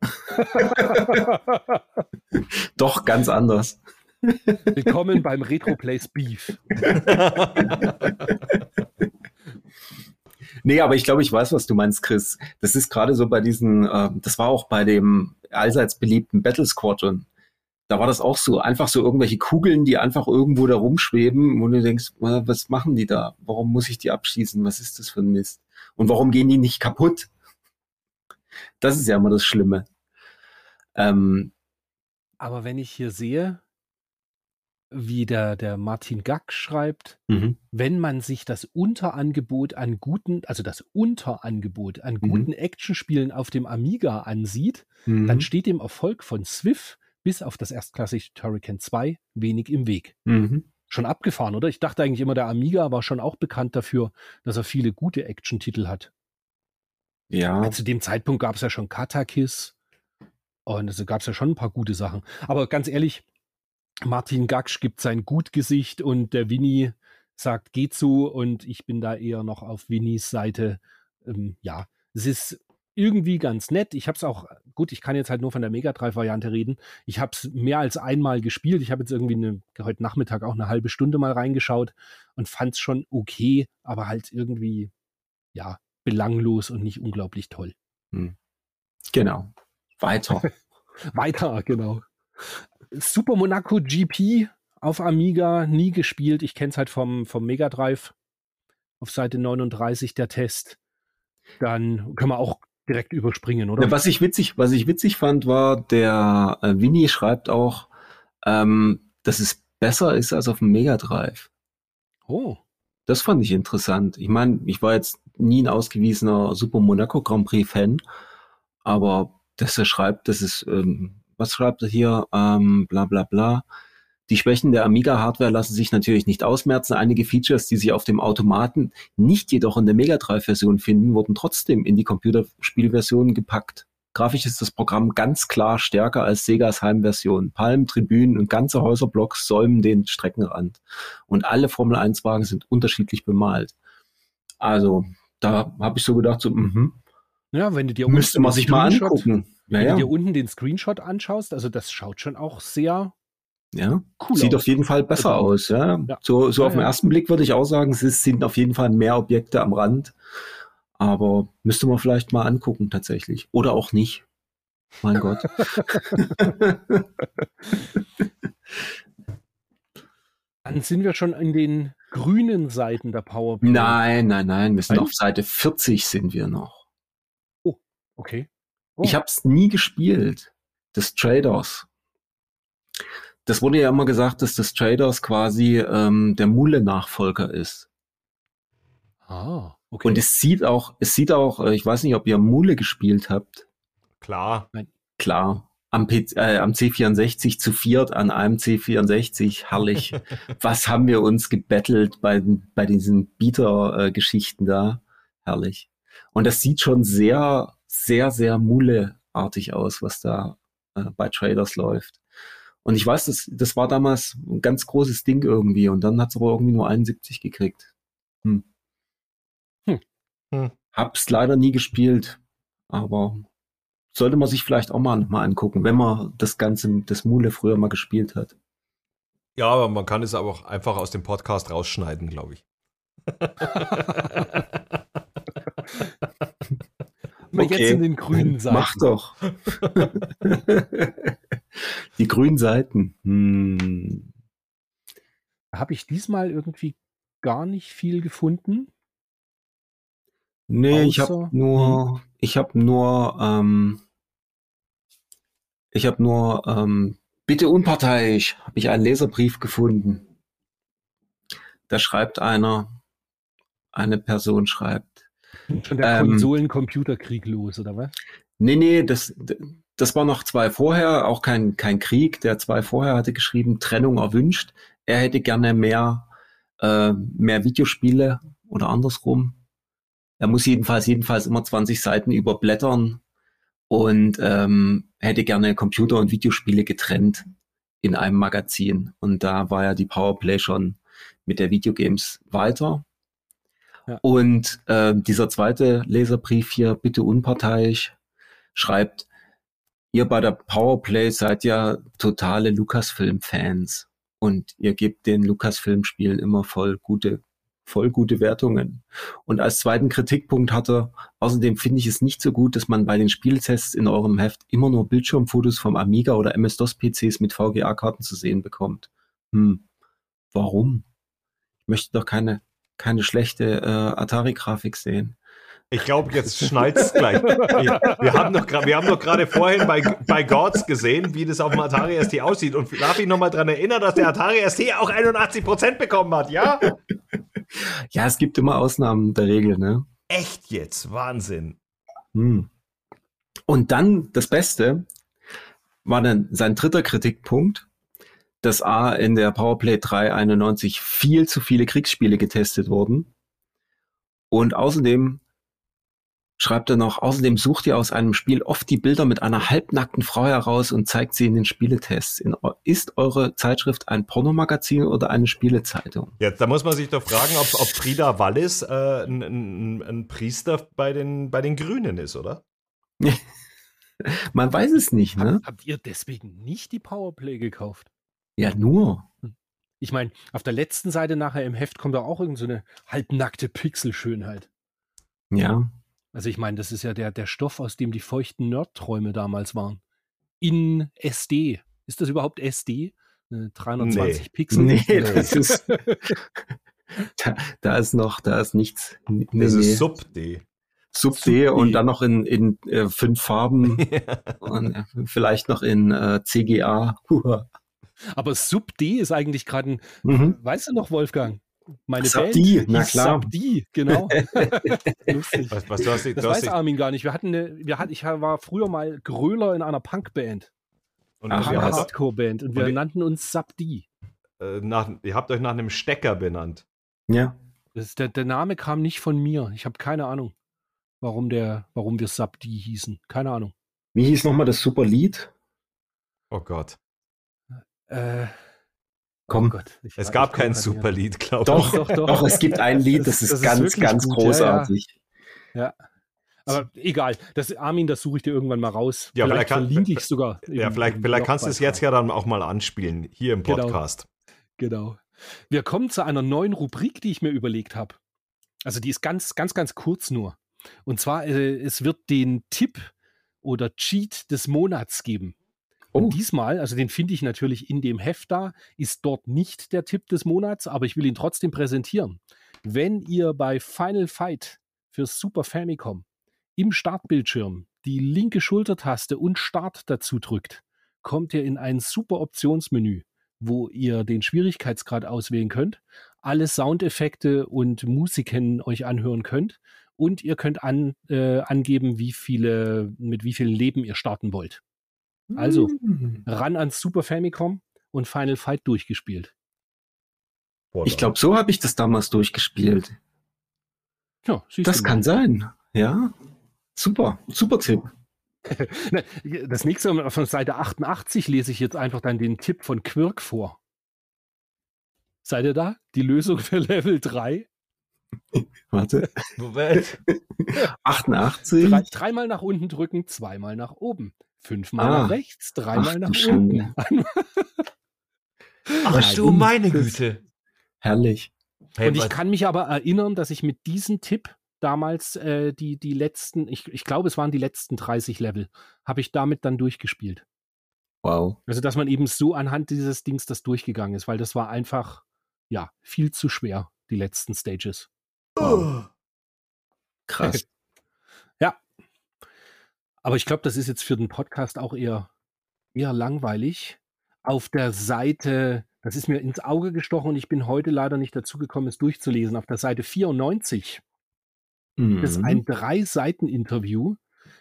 Doch, ganz anders. Willkommen beim Retro Plays Beef. Nee, aber ich glaube, ich weiß, was du meinst, Chris. Das ist gerade so bei diesen, äh, das war auch bei dem allseits beliebten Battle Squadron. Da war das auch so, einfach so irgendwelche Kugeln, die einfach irgendwo da rumschweben und du denkst, was machen die da? Warum muss ich die abschießen? Was ist das für ein Mist? Und warum gehen die nicht kaputt? Das ist ja immer das Schlimme. Ähm, Aber wenn ich hier sehe, wie der, der Martin Gack schreibt, mhm. wenn man sich das Unterangebot an guten, also das Unterangebot an Mhm. guten Actionspielen auf dem Amiga ansieht, Mhm. dann steht dem Erfolg von Swift bis auf das erstklassige Turrican 2 wenig im Weg. Mhm. Schon abgefahren, oder? Ich dachte eigentlich immer, der Amiga war schon auch bekannt dafür, dass er viele gute Action-Titel hat. Ja, Zu dem Zeitpunkt gab es ja schon Katakis und also gab es ja schon ein paar gute Sachen. Aber ganz ehrlich, Martin Gaksch gibt sein Gutgesicht und der Winnie sagt, geht so und ich bin da eher noch auf Winnies Seite. Ähm, ja, es ist irgendwie ganz nett. Ich habe es auch, gut, ich kann jetzt halt nur von der Mega Drive-Variante reden. Ich habe es mehr als einmal gespielt. Ich habe jetzt irgendwie eine, heute Nachmittag auch eine halbe Stunde mal reingeschaut und fand es schon okay, aber halt irgendwie, ja, belanglos und nicht unglaublich toll. genau. Weiter. Weiter, genau. Super Monaco GP auf Amiga, nie gespielt. Ich kenne es halt vom, vom Mega Drive. Auf Seite 39 der Test. Dann können wir auch direkt überspringen, oder? Ja, was ich witzig, was ich witzig fand, war, der äh, Winnie schreibt auch, ähm, dass es besser ist als auf dem Mega Drive. oh, Das fand ich interessant. Ich meine, ich war jetzt nie ein ausgewiesener Super Monaco Grand Prix Fan, aber dass er schreibt, das ist, ähm, was schreibt er hier, ähm, bla bla bla. Die Schwächen der Amiga-Hardware lassen sich natürlich nicht ausmerzen. Einige Features, die sich auf dem Automaten nicht jedoch in der Mega Drive-Version finden, wurden trotzdem in die Computerspielversion gepackt. Grafisch ist das Programm ganz klar stärker als Segas Heimversion. Palmen, Tribünen und ganze Häuserblocks säumen den Streckenrand. Und alle Formel-1-Wagen sind unterschiedlich bemalt. Also, da habe ich so gedacht, so, mhm, ja, wenn du dir müsste man sich mal angucken. Ja, Wenn ja, du dir unten den Screenshot anschaust, also das schaut schon auch sehr ja. cool Sieht aus. auf jeden Fall besser Also, aus. Ja. ja. So, so Ja, auf den ersten Blick würde ich auch sagen, es ist- sind auf jeden Fall mehr Objekte am Rand. Aber müsste man vielleicht mal angucken tatsächlich. Oder auch nicht. Mein Gott. Dann sind wir schon in den grünen Seiten der Powerplay. Nein, nein, nein. Wir sind Nein? auf Seite 40 sind wir noch. Okay. Oh. Ich habe es nie gespielt. Das Traders. Das wurde ja immer gesagt, dass das Traders quasi ähm, der Mule-Nachfolger ist. Ah, okay. Und es sieht auch, es sieht auch, äh, ich weiß nicht, ob ihr Mule gespielt habt. Klar. Klar. Am, PC, äh, am C64 zu viert an einem C64, herrlich. Was haben wir uns gebettelt bei, bei diesen Bieter-Geschichten da? Herrlich. Und das sieht schon sehr, sehr, sehr Mule-artig aus, was da äh, bei Traders läuft. Und ich weiß, das, das war damals ein ganz großes Ding irgendwie und dann hat es aber irgendwie nur 71 gekriegt. Hm. Hm. Hm. Hab's leider nie gespielt, aber sollte man sich vielleicht auch mal, mal angucken, wenn man das Ganze, das Mule früher mal gespielt hat. Ja, aber man kann es aber auch einfach aus dem Podcast rausschneiden, glaube ich. wir okay. jetzt in den grünen Seiten. Mach doch. Die grünen Seiten. Hm. Habe ich diesmal irgendwie gar nicht viel gefunden. Nee, ich Außer- habe nur, ich habe nur, ähm, ich habe nur, ähm, bitte unparteiisch, habe ich einen Leserbrief gefunden. Da schreibt einer, eine Person schreibt, Schon der Ähm, Konsolen-Computerkrieg los, oder was? Nee, nee, das, das war noch zwei vorher, auch kein, kein Krieg. Der zwei vorher hatte geschrieben, Trennung erwünscht. Er hätte gerne mehr, äh, mehr Videospiele oder andersrum. Er muss jedenfalls, jedenfalls immer 20 Seiten überblättern und ähm, hätte gerne Computer- und Videospiele getrennt in einem Magazin. Und da war ja die Powerplay schon mit der Videogames weiter. Und äh, dieser zweite Leserbrief hier, bitte unparteiisch, schreibt, ihr bei der Powerplay seid ja totale Lucasfilm-Fans und ihr gebt den Lucasfilm-Spielen immer voll gute, voll gute Wertungen. Und als zweiten Kritikpunkt hat er, außerdem finde ich es nicht so gut, dass man bei den Spieltests in eurem Heft immer nur Bildschirmfotos vom Amiga oder MS-DOS-PCs mit VGA-Karten zu sehen bekommt. Hm, warum? Ich möchte doch keine, keine schlechte äh, Atari-Grafik sehen. Ich glaube, jetzt schnallt's gleich. Wir, wir haben doch gra- wir haben doch gerade vorhin bei, bei Gods gesehen, wie das auf dem Atari ST aussieht. Und darf ich nochmal daran erinnern, dass der Atari ST auch 81% bekommen hat, ja? Ja, es gibt immer Ausnahmen der Regel, ne? Echt jetzt? Wahnsinn. Hm. Und dann das Beste war dann sein dritter Kritikpunkt, dass A in der Powerplay 391 viel zu viele Kriegsspiele getestet wurden. Und außerdem schreibt er noch, außerdem sucht ihr aus einem Spiel oft die Bilder mit einer halbnackten Frau heraus und zeigt sie in den Spieletests. In, ist eure Zeitschrift ein Pornomagazin oder eine Spielezeitung? Jetzt, da muss man sich doch fragen, ob, ob Frieda Wallis äh, ein, ein, ein Priester bei den, bei den Grünen ist, oder? Man weiß es nicht, ne? Hab, habt ihr deswegen nicht die Powerplay gekauft? Ja, nur. Ich meine, auf der letzten Seite nachher im Heft kommt da auch irgend so eine halbnackte Pixelschönheit. Ja. Also ich meine, das ist ja der, der Stoff, aus dem die feuchten Nerdträume damals waren. In SD. Ist das überhaupt SD? Eine 320 Nee. Pixel? Nee, das ist. Da, da ist noch, da ist nichts. Nee, Das nee. ist Sub-D. Sub D Sub-D. und dann noch in, in äh, fünf Farben und äh, vielleicht noch in äh, CGA. Aber Sub D ist eigentlich gerade ein, Mhm. weißt du noch, Wolfgang? Meine D, na klar. Sub D, genau. Lustig. Was, was, du hast, Das du weiß dich- Armin gar nicht. Wir hatten eine, wir hatten, ich war früher mal Gröler in einer Punkband, und Ach, habt, Hardcore-Band und wir Und nannten uns Sub D. äh, nach, ihr habt euch nach einem Stecker benannt. Ja. Der, der Name kam nicht von mir. Ich habe keine Ahnung, warum, der, warum wir Sub D hießen. Keine Ahnung. Wie hieß nochmal das super Lied? Oh Gott. Äh, Komm. oh Gott, ich- Es ich gab kein Superlied, glaube Doch, Doch, doch. doch, es gibt ein Lied, das Das- ist das ist ganz, wirklich ganz gut, ja, ja. großartig. Ja. Aber egal. Das, Armin, das suche ich dir irgendwann mal raus. Ja, vielleicht vielleicht verlinke ich sogar. ich. Ja, vielleicht, vielleicht kannst du es jetzt ja dann auch mal anspielen, hier im Genau. Podcast. Genau. Wir kommen zu einer neuen Rubrik, die ich mir überlegt habe. Also die ist ganz, ganz, ganz kurz nur. Und zwar, äh, es wird den Tipp oder Cheat des Monats geben. Und oh. diesmal, also den finde ich natürlich in dem Heft da, ist dort nicht der Tipp des Monats, aber ich will ihn trotzdem präsentieren. Wenn ihr bei Final Fight für Super Famicom im Startbildschirm die linke Schultertaste und Start dazu drückt, kommt ihr in ein super Optionsmenü, wo ihr den Schwierigkeitsgrad auswählen könnt, alle Soundeffekte und Musiken euch anhören könnt und ihr könnt an, äh, angeben, wie viele, mit wie vielen Leben ihr starten wollt. Also mm. ran ans Super Famicom und Final Fight durchgespielt. Ich glaube, so habe ich das damals durchgespielt. Ja, das kann sein. Ja, super, super Tipp. Das nächste von Seite 88 lese ich jetzt einfach dann den Tipp von Quirk vor. Seid ihr da? Die Lösung für Level 3? Warte. Moment. 88. Drei, dreimal nach unten drücken, zweimal nach oben. Fünfmal ah. nach rechts, dreimal Ach, nach unten. Ach du meine Güte. Herrlich. Und ich kann mich aber erinnern, dass ich mit diesem Tipp damals äh, die, die letzten, ich, ich glaube, es waren die letzten 30 Level, habe ich damit dann durchgespielt. Wow. Also, dass man eben so anhand dieses Dings das durchgegangen ist, weil das war einfach, ja, viel zu schwer, die letzten Stages. Wow. Krass. Aber ich glaube, das ist jetzt für den Podcast auch eher, eher langweilig. Auf der Seite, das ist mir ins Auge gestochen und ich bin heute leider nicht dazu gekommen, es durchzulesen. Auf der Seite 94 mhm. ist ein Drei-Seiten-Interview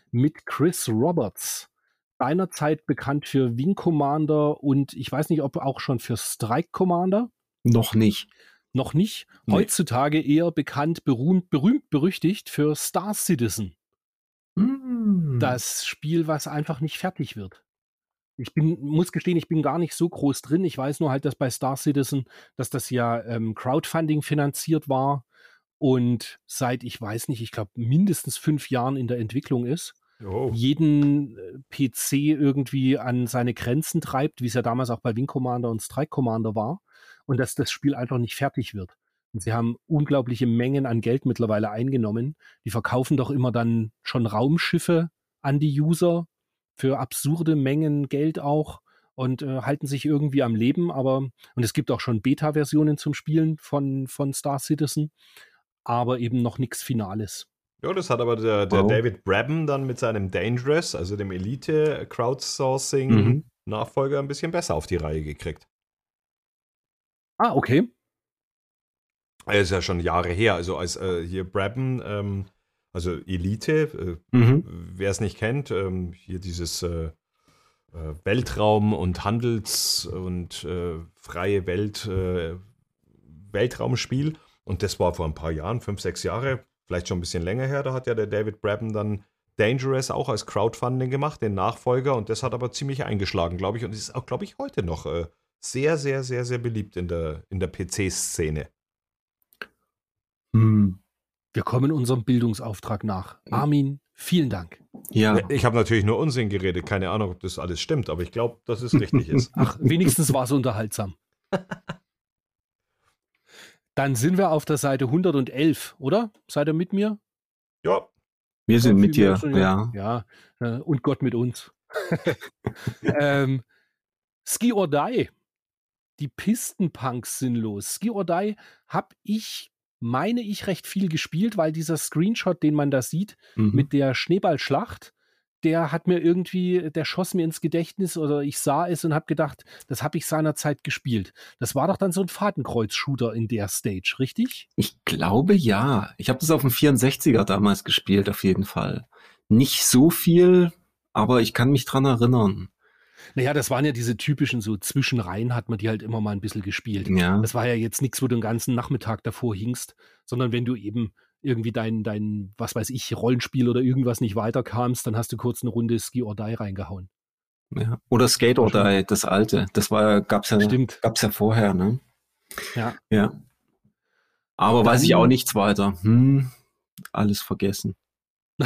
mit Chris Roberts. Seinerzeit bekannt für Wing Commander und ich weiß nicht, ob auch schon für Strike Commander. Noch nicht. Noch nicht. Nee. Heutzutage eher bekannt, berühmt, berühmt, berüchtigt für Star Citizen. Mhm. Das Spiel, was einfach nicht fertig wird. Ich bin, muss gestehen, ich bin gar nicht so groß drin. Ich weiß nur halt, dass bei Star Citizen, dass das ja ähm, Crowdfunding finanziert war und seit, ich weiß nicht, ich glaube mindestens fünf Jahren in der Entwicklung ist. Oh. jeden äh, PC irgendwie an seine Grenzen treibt, wie es ja damals auch bei Wing Commander und Strike Commander war, und dass das Spiel einfach nicht fertig wird. Und sie haben unglaubliche Mengen an Geld mittlerweile eingenommen. Die verkaufen doch immer dann schon Raumschiffe an die User für absurde Mengen Geld auch und äh, halten sich irgendwie am Leben. Aber und es gibt auch schon Beta-Versionen zum Spielen von, von Star Citizen aber eben noch nichts Finales. Ja, das hat aber der, der wow. David Brabham dann mit seinem Dangerous, also dem Elite-Crowdsourcing-Nachfolger, mhm. ein bisschen besser auf die Reihe gekriegt. Ah, okay. Er ist ja schon Jahre her. Also als äh, hier Brabham, ähm, also Elite, äh, mhm. wer es nicht kennt, ähm, hier dieses äh, äh Weltraum- und Handels- und äh, freie Welt, äh, Weltraumspiel. Und das war vor ein paar Jahren, fünf, sechs Jahre, vielleicht schon ein bisschen länger her. Da hat ja der David Brabham dann Dangerous auch als Crowdfunding gemacht, den Nachfolger. Und das hat aber ziemlich eingeschlagen, glaube ich. Und ist auch, glaube ich, heute noch äh, sehr, sehr, sehr, sehr beliebt in der, in der PC-Szene. Hm. Wir kommen unserem Bildungsauftrag nach. Armin, vielen Dank. Ja. Ich habe natürlich nur Unsinn geredet. Keine Ahnung, ob das alles stimmt, aber ich glaube, dass es richtig ist. Ach, wenigstens war es unterhaltsam. Dann sind wir auf der Seite 111, oder? Seid ihr mit mir? Ja. Wir sind mit dir, ja. Ja, äh, und Gott mit uns. ähm, Ski or Die. Die Pistenpunks sind los. Ski or Die habe ich, meine ich, recht viel gespielt, weil dieser Screenshot, den man da sieht, mhm. mit der Schneeballschlacht, der hat mir irgendwie, der schoss mir ins Gedächtnis oder ich sah es und habe gedacht, das habe ich seinerzeit gespielt. Das war doch dann so ein Fadenkreuz-Shooter in der Stage, richtig? Ich glaube ja. Ich habe das auf dem 64er damals gespielt, auf jeden Fall. Nicht so viel, aber ich kann mich dran erinnern. Naja, das waren ja diese typischen, so Zwischenreihen hat man die halt immer mal ein bisschen gespielt. Ja. Das war ja jetzt nichts, wo du den ganzen Nachmittag davor hingst, sondern wenn du eben irgendwie dein, dein, was weiß ich, Rollenspiel oder irgendwas nicht weiterkamst, dann hast du kurz eine Runde Ski or Die reingehauen. Ja. Oder Skate or Die, das alte. Das war, gab's ja, Stimmt. gab's ja vorher, ne? Ja. Ja. Aber weiß ich auch nichts weiter. Hm, alles vergessen.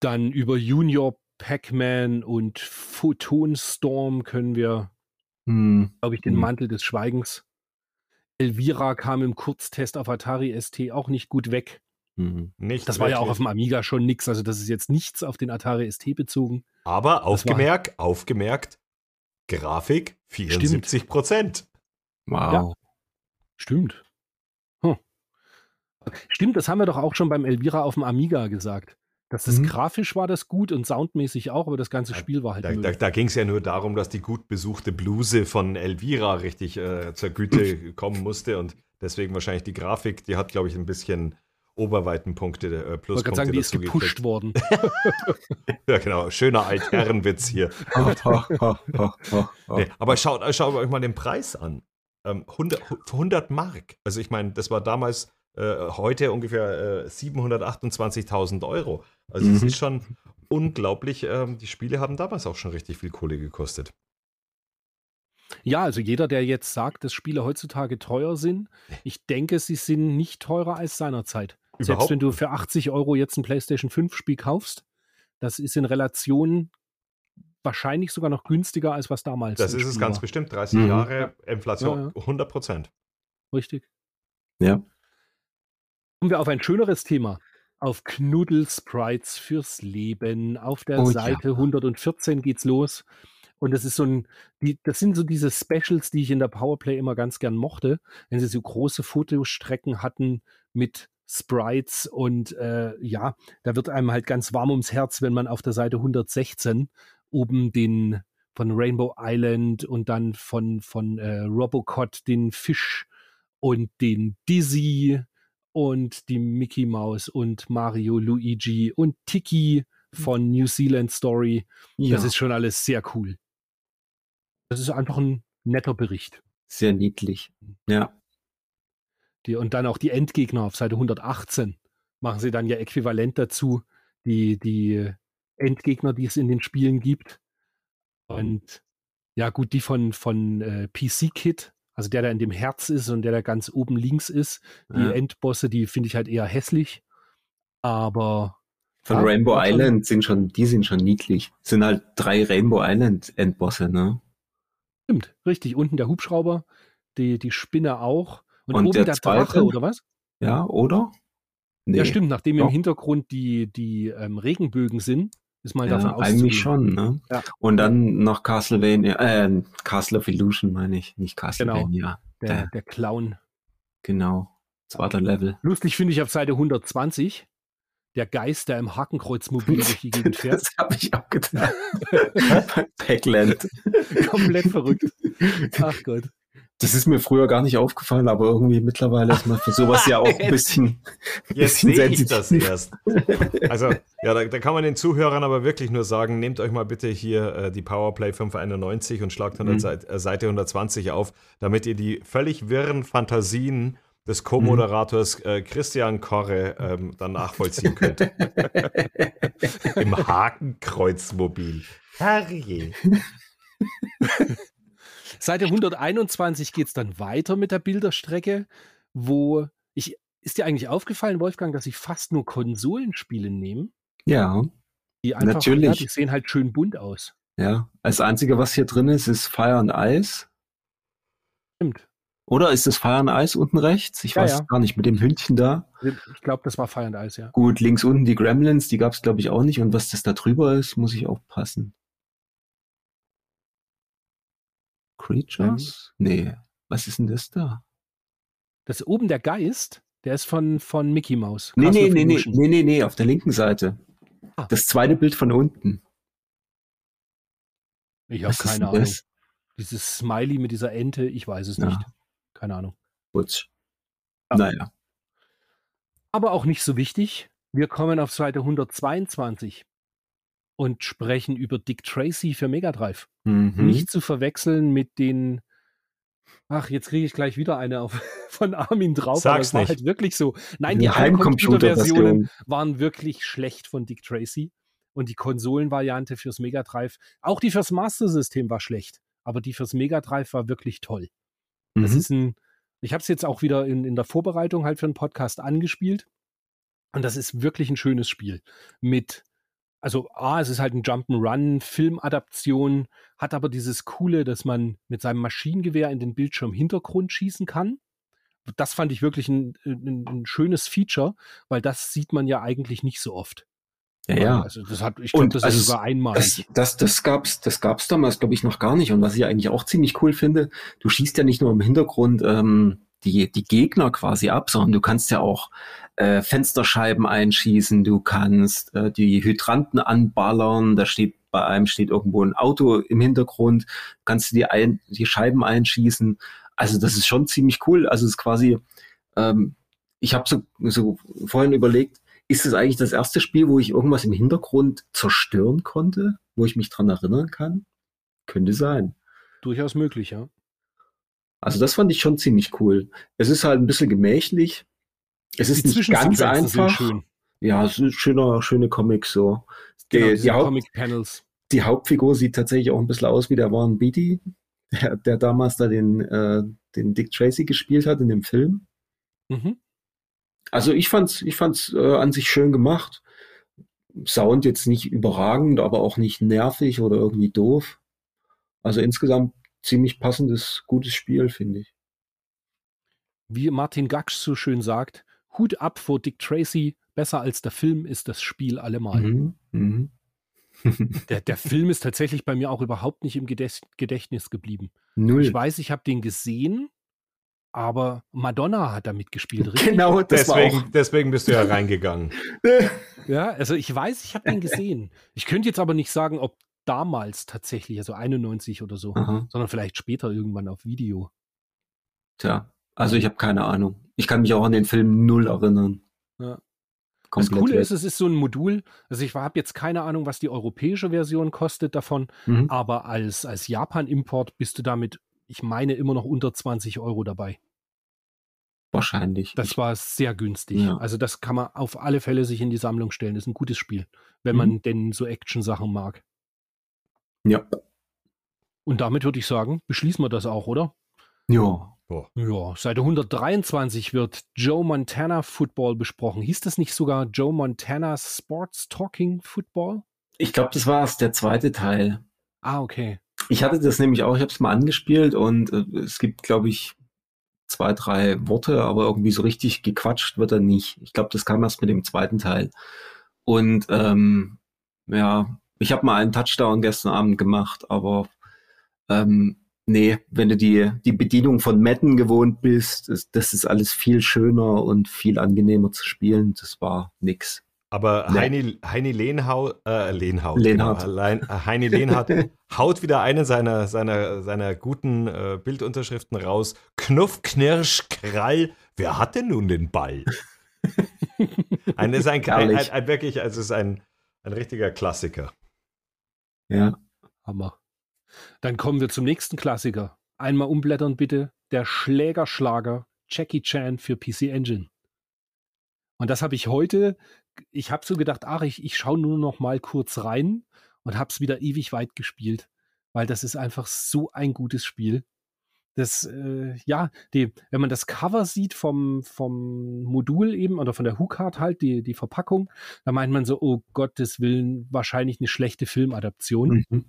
dann über Junior Pac-Man und Photon Storm können wir, hm. glaube ich, den hm. Mantel des Schweigens Elvira kam im Kurztest auf Atari ST auch nicht gut weg. Mhm. Nicht Das war ja auch wirklich. auf dem Amiga schon nix. Also das ist jetzt nichts auf den Atari ST bezogen. Aber aufgemerkt, aufgemerkt, Grafik 74 Prozent. Wow. Stimmt. Hm. Stimmt, das haben wir doch auch schon beim Elvira auf dem Amiga gesagt. Dass das Mhm. grafisch war das gut und soundmäßig auch, aber das ganze Spiel war halt Da, da, da ging es ja nur darum, dass die gut besuchte Bluse von Elvira richtig äh, zur Güte kommen musste und deswegen wahrscheinlich die Grafik, die hat, glaube ich, ein bisschen Oberweitenpunkte, äh, Ich wollte gerade Pluspunkte sagen, die ist dazu gepusht gekriegt. worden. Ja, genau. Schöner Altherrenwitz hier. Nee, aber schaut, schaut euch mal den Preis an. Ähm, 100, 100 Mark. Also ich meine, das war damals äh, heute ungefähr äh, 728.000 Euro. Also es Mhm. ist schon unglaublich. Ähm, die Spiele haben damals auch schon richtig viel Kohle gekostet. Ja, also jeder, der jetzt sagt, dass Spiele heutzutage teuer sind, ich denke, sie sind nicht teurer als seinerzeit. Selbst Überhaupt wenn du für 80 Euro jetzt ein PlayStation 5 Spiel kaufst, das ist in Relation wahrscheinlich sogar noch günstiger, als was damals Das ist es Spiel ganz war. bestimmt. 30 Mhm. Jahre Inflation, Ja, 100 Prozent. Richtig. Ja. Kommen wir auf ein schöneres Thema. Auf Knuddel-Sprites fürs Leben. Auf der Oh ja. Seite 114 geht's los. Und das ist so ein, die, das sind so diese Specials, die ich in der Powerplay immer ganz gern mochte, wenn sie so große Fotostrecken hatten mit Sprites und äh, ja, da wird einem halt ganz warm ums Herz, wenn man auf der Seite 116 oben den von Rainbow Island und dann von, von äh, Robocot den Fisch und den Dizzy und die Mickey Mouse und Mario, Luigi und Tiki von New Zealand Story. ja. Das ist schon alles sehr cool. Das ist einfach ein netter Bericht. sehr niedlich. Ja. Die, und dann auch die Endgegner auf Seite 118 machen sie dann ja äquivalent dazu, die, die Endgegner, die es in den Spielen gibt. Und ja, gut, die von, von äh, PC Kit, also der, der in dem Herz ist und der, der ganz oben links ist, die ja. Endbosse, die finde ich halt eher hässlich. Aber Von Ja, Rainbow Island sind schon, die sind schon niedlich. Sind halt drei Rainbow Island Endbosse, ne? stimmt, richtig. Unten der Hubschrauber, die, die Spinne auch. Und, Und oben der der, Drache, zweite? oder was? Ja, oder? Nee. Ja, stimmt, nachdem im Doch. Hintergrund die, die ähm, Regenbögen sind, ist mal davon Ja, auszugehen. eigentlich schon, ne? Ja. Und dann noch Castlevania, äh, Castle of Illusion meine ich, nicht Castlevania. Der, Der- der Clown. Genau. Zweiter Level. Lustig finde ich auf Seite 120, der Geist, der im Hakenkreuzmobil durch die Gegend fährt. Das habe ich auch getan. Packland. Komplett verrückt. Ach Gott. Das ist mir früher gar nicht aufgefallen, aber irgendwie mittlerweile ist man für sowas ja auch ein bisschen, Jetzt bisschen sehe ich das erst. Also, ja, da, da kann man den Zuhörern aber wirklich nur sagen, nehmt euch mal bitte hier äh, die Powerplay 591 und schlagt 100 Mhm. Seite, äh, Seite 120 auf, damit ihr die völlig wirren Fantasien des Co-Moderators äh, Christian Korre ähm, dann nachvollziehen könnt. Im Hakenkreuzmobil. Herrje. Seite 121 geht es dann weiter mit der Bilderstrecke, wo ich. Ist dir eigentlich aufgefallen, Wolfgang, dass ich fast nur Konsolenspiele nehme? Ja, Die einfach, Natürlich. Ja, die sehen halt schön bunt aus. ja. Das Einzige, was hier drin ist, ist Fire and Ice. Stimmt. Oder ist das Fire and Ice unten rechts? Ich Ja, weiß ja. gar nicht, mit dem Hündchen da. Ich glaube, das war Fire and Ice, ja. Gut, links unten die Gremlins, die gab es glaube ich auch nicht. Und was das da drüber ist, muss ich aufpassen. Creatures? Nee. Was ist denn das da? Das ist oben der Geist, der ist von, von Mickey Mouse. Nee, Castle nee, nee, nee, nee, nee, nee, auf der linken Seite. Ah. Das zweite Bild von unten. Ich habe keine Ahnung. das? Dieses Smiley mit dieser Ente, ich weiß es Ja. nicht. Keine Ahnung. Putsch. Ja. Naja. Aber auch nicht so wichtig. Wir kommen auf Seite 122 und sprechen über Dick Tracy für Mega Drive. Mhm. Nicht zu verwechseln mit den. Ach, jetzt kriege ich gleich wieder eine auf, von Armin drauf. Sag's es war nicht. halt wirklich so. Nein, die Die Heimcomputer-Versionen Heimcomputer-Version. waren wirklich schlecht von Dick Tracy. Und die Konsolenvariante fürs Mega Drive, auch die fürs Master System war schlecht, aber die fürs Mega Drive war wirklich toll. Das Mhm. ist ein, ich habe es jetzt auch wieder in, in der Vorbereitung halt für einen Podcast angespielt. Und das ist wirklich ein schönes Spiel. Mit, also A, es ist halt ein Jump'n'Run, Filmadaption, hat aber dieses Coole, dass man mit seinem Maschinengewehr in den Bildschirmhintergrund schießen kann das fand ich wirklich ein, ein, ein schönes Feature, weil das sieht man ja eigentlich nicht so oft. Ja, ja. Also das hat, ich glaube, das also ist sogar einmalig. Das, das, das gab's, das gab's damals, glaube ich, noch gar nicht. Und was ich eigentlich auch ziemlich cool finde, du schießt ja nicht nur im Hintergrund ähm, die, die Gegner quasi ab, sondern du kannst ja auch äh, Fensterscheiben einschießen, du kannst äh, die Hydranten anballern, da steht bei einem steht irgendwo ein Auto im Hintergrund, kannst du die, ein, die Scheiben einschießen. Also das ist schon ziemlich cool. Also es ist quasi, ähm, ich habe so, so vorhin überlegt, ist es eigentlich das erste Spiel, wo ich irgendwas im Hintergrund zerstören konnte, wo ich mich dran erinnern kann? Könnte sein. Durchaus möglich, ja. Also das fand ich schon ziemlich cool. Es ist halt ein bisschen gemächlich. Es ist nicht ganz einfach. Ja, es ist schöner, schöne Comics so. Die, genau, die, Comic Panels. Die Hauptfigur sieht tatsächlich auch ein bisschen aus wie der Warren Beatty, der, der damals da den, äh, den Dick Tracy gespielt hat in dem Film. Mhm. Also ich fand's, ich fand's äh, an sich schön gemacht. Sound jetzt nicht überragend, aber auch nicht nervig oder irgendwie doof. Also insgesamt ziemlich passendes, gutes Spiel, finde ich. Wie Martin Gaksch so schön sagt, Hut ab vor Dick Tracy, besser als der Film ist das Spiel allemal. Mhm, mh. der, der Film ist tatsächlich bei mir auch überhaupt nicht im Gedächtnis geblieben. Null. Ich weiß, ich habe den gesehen, aber Madonna hat da mitgespielt, richtig? Genau, deswegen, deswegen bist du ja reingegangen. ja, also ich weiß, ich habe den gesehen. Ich könnte jetzt aber nicht sagen, ob damals tatsächlich, also 91 oder so, Aha. sondern vielleicht später irgendwann auf Video. Tja, also ich habe keine Ahnung. Ich kann mich auch an den Film null erinnern. Ja. das Coole weg. ist, es ist so ein Modul. Also ich habe jetzt keine Ahnung, was die europäische Version kostet davon, mhm. aber als, als Japan-Import bist du damit, ich meine, immer noch unter 20 Euro dabei. Wahrscheinlich. Das war sehr günstig. Ja. Also das kann man auf alle Fälle sich in die Sammlung stellen. Das ist ein gutes Spiel, wenn mhm. man denn so Action-Sachen mag. Ja. Und damit würde ich sagen, beschließen wir das auch, oder? Ja. Ja, Seite 123 wird Joe Montana Football besprochen. Hieß das nicht sogar Joe Montana Sports Talking Football? Ich glaube, das war es, der zweite Teil. Ah, okay. Ich hatte das nämlich auch, ich habe es mal angespielt und äh, es gibt, glaube ich, zwei, drei Worte, aber irgendwie so richtig gequatscht wird er nicht. Ich glaube, das kam erst mit dem zweiten Teil. Und ähm, ja, ich habe mal einen Touchdown gestern Abend gemacht, aber ähm, nee, wenn du die, die Bedienung von Madden gewohnt bist, das, das ist alles viel schöner und viel angenehmer zu spielen. Das war nix. Aber nee. Heini, Heini Lehnhaut, äh, Lehnhaut. Genau, äh, Heini Lehnhaut haut wieder eine seiner, seiner, seiner guten äh, Bildunterschriften raus. Knuff, Knirsch, Krall, wer hat denn nun den Ball? ein, ist ein, ein, ein, ein, wirklich, also es ist ein, ein richtiger Klassiker. Ja. Hammer. Dann kommen wir zum nächsten Klassiker. Einmal umblättern bitte. Der Schlägerschlager Jackie Chan für PC Engine. Und das habe ich heute, ich habe so gedacht, ach, ich, ich schaue nur noch mal kurz rein und habe es wieder ewig weit gespielt, weil das ist einfach so ein gutes Spiel. Das, äh, ja, die, wenn man das Cover sieht vom, vom Modul eben oder von der Hookart halt, die, die Verpackung, da meint man so, oh Gottes Willen, wahrscheinlich eine schlechte Filmadaption. Mhm.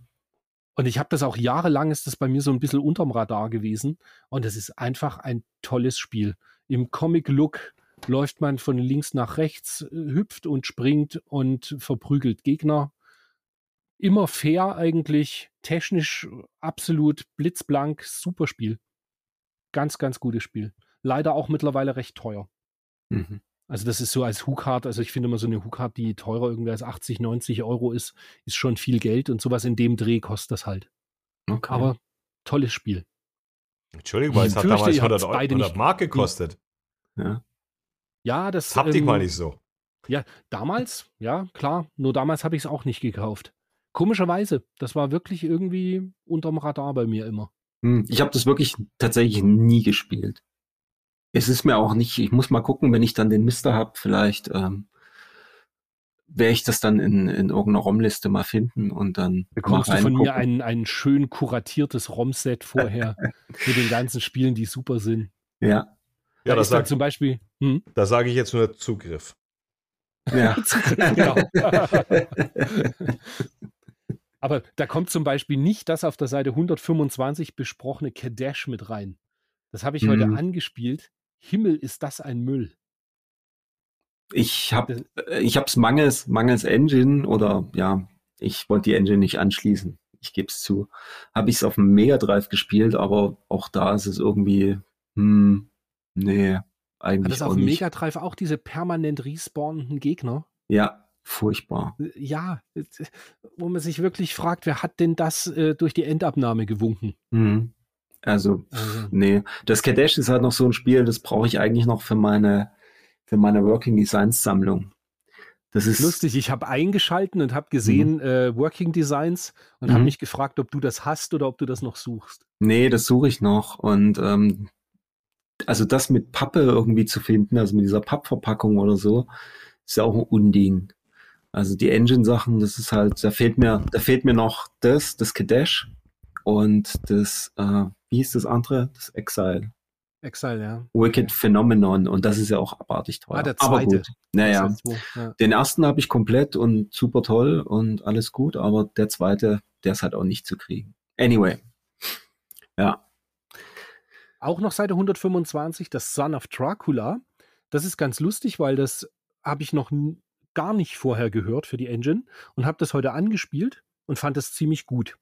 Und ich habe das auch jahrelang, ist das bei mir so ein bisschen unterm Radar gewesen. Und es ist einfach ein tolles Spiel. Im Comic-Look läuft man von links nach rechts, äh, hüpft und springt und verprügelt Gegner. Immer fair eigentlich, technisch absolut blitzblank, super Spiel. Ganz, ganz gutes Spiel. Leider auch mittlerweile recht teuer. Mhm. Also das ist so als Hookard, also ich finde immer so eine Hookard, die teurer irgendwie als 80, 90 Euro ist, ist schon viel Geld und sowas in dem Dreh kostet das halt. Okay. Aber tolles Spiel. Entschuldigung, weil es hat damals 100, 100 Mark gekostet. Ja. Ja, das. Habt ihr ähm, mal nicht so. Ja, damals, ja, klar. Nur damals habe ich es auch nicht gekauft. Komischerweise, das war wirklich irgendwie unterm Radar bei mir immer. Hm, ich habe das wirklich tatsächlich nie gespielt es ist mir auch nicht, ich muss mal gucken, wenn ich dann den Mister habe, vielleicht ähm, werde ich das dann in, in irgendeiner ROM-Liste mal finden und dann. Bekommst du von mir ein, ein schön kuratiertes ROM-Set vorher mit den ganzen Spielen, die super sind. Ja. Ja, da das sagt zum Beispiel. Hm? Da sage ich jetzt nur Zugriff. Ja. genau. Aber da kommt zum Beispiel nicht das auf der Seite 125 besprochene Kadesh mit rein. Das habe ich mhm. heute angespielt Himmel ist das ein Müll? Ich habe ich hab's mangels mangels Engine oder ja, ich wollte die Engine nicht anschließen. Ich gebe es zu. Habe ich es auf dem Mega Drive gespielt, aber auch da ist es irgendwie hm, nee, eigentlich Hat das auch auf dem. Mega Drive auch diese permanent respawnenden Gegner? Ja, furchtbar. Ja, wo man sich wirklich fragt, wer hat denn das äh, durch die Endabnahme gewunken? Hm. Also, Also, nee. Das Kadesh ist halt noch so ein Spiel, das brauche ich eigentlich noch für meine, für meine Working Designs Sammlung. Das ist lustig, ich habe eingeschalten und habe gesehen äh, Working Designs und habe Mhm. mich gefragt, ob du das hast oder ob du das noch suchst. Nee, das suche ich noch. Und ähm, also das mit Pappe irgendwie zu finden, also mit dieser Pappverpackung oder so, ist ja auch ein Unding. Also die Engine-Sachen, das ist halt, da fehlt mir, da fehlt mir noch das, das Kadesh und das, äh, wie hieß das andere? Das Exile. Exile, ja. Wicked Phenomenon. Und das ist ja auch abartig teuer. Ah, der Aber zweite. gut. Naja. Exile 2, ja. Den ersten habe ich komplett und super toll und alles gut, aber der zweite, der ist halt auch nicht zu kriegen. Anyway. Ja. Auch noch Seite 125, das Son of Dracula. Das ist ganz lustig, weil das habe ich noch gar nicht vorher gehört für die Engine und habe das heute angespielt und fand das ziemlich gut.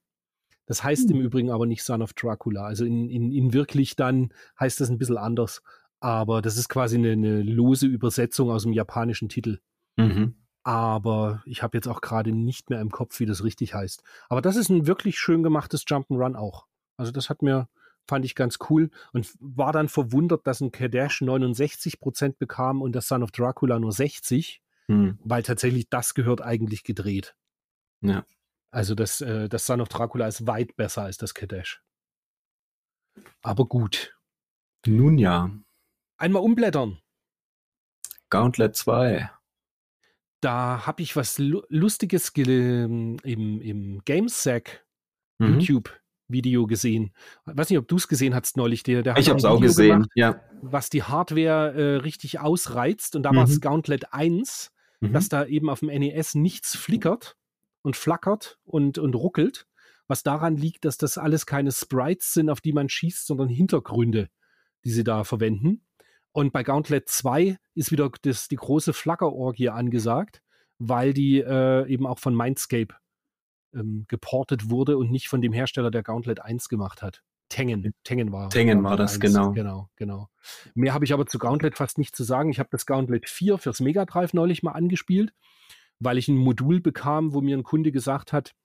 Das heißt Hm. im Übrigen aber nicht Son of Dracula. Also in, in, in wirklich dann heißt das ein bisschen anders. Aber das ist quasi eine, eine lose Übersetzung aus dem japanischen Titel. Mhm. Aber ich habe jetzt auch gerade nicht mehr im Kopf, wie das richtig heißt. Aber das ist ein wirklich schön gemachtes Jump'n'Run auch. Also das hat mir, fand ich ganz cool und war dann verwundert, dass ein Kadesh 69% bekam und das Son of Dracula nur 60, Hm. weil tatsächlich das gehört eigentlich gedreht. Ja. Also das, äh, das Son of Dracula ist weit besser als das Kadesh. Aber gut. Nun ja. Einmal umblättern. Gauntlet 2. Da habe ich was Lu Lustiges ge- im, im GameSack Mhm. YouTube-Video gesehen. Ich weiß nicht, ob du es gesehen hast neulich. Der, der Ich habe es auch Video gesehen. gemacht, Ja. was die Hardware äh, richtig ausreizt. Und da Mhm. war es Gauntlet 1, Mhm. dass da eben auf dem NES nichts flickert und flackert und, und ruckelt. Was daran liegt, dass das alles keine Sprites sind, auf die man schießt, sondern Hintergründe, die sie da verwenden. Und bei Gauntlet 2 ist wieder das, die große Flackerorgie angesagt, weil die äh, eben auch von Mindscape ähm, geportet wurde und nicht von dem Hersteller, der Gauntlet 1 gemacht hat. Tengen, Tengen war. Tengen war das, genau. Genau, genau. Mehr habe ich aber zu Gauntlet fast nicht zu sagen. Ich habe das Gauntlet 4 fürs Mega Drive neulich mal angespielt, weil ich ein Modul bekam, wo mir ein Kunde gesagt hat,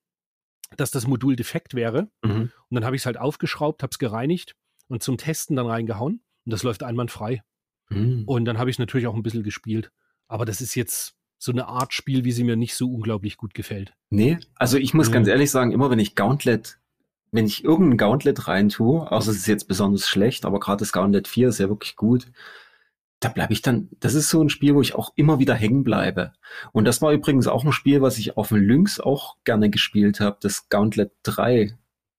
dass das Modul defekt wäre. Mhm. Und dann habe ich es halt aufgeschraubt, habe es gereinigt und zum Testen dann reingehauen. Und das läuft einwandfrei. Mhm. Und dann habe ich natürlich auch ein bisschen gespielt. Aber das ist jetzt so eine Art Spiel, wie sie mir nicht so unglaublich gut gefällt. Nee, also ich muss Mhm. ganz ehrlich sagen, immer wenn ich Gauntlet, wenn ich irgendein Gauntlet reintue, außer es ist jetzt besonders schlecht, aber gerade das Gauntlet 4 ist ja wirklich gut, da bleibe ich dann, das ist so ein Spiel, wo ich auch immer wieder hängen bleibe. Und das war übrigens auch ein Spiel, was ich auf dem Lynx auch gerne gespielt habe. Das Gauntlet 3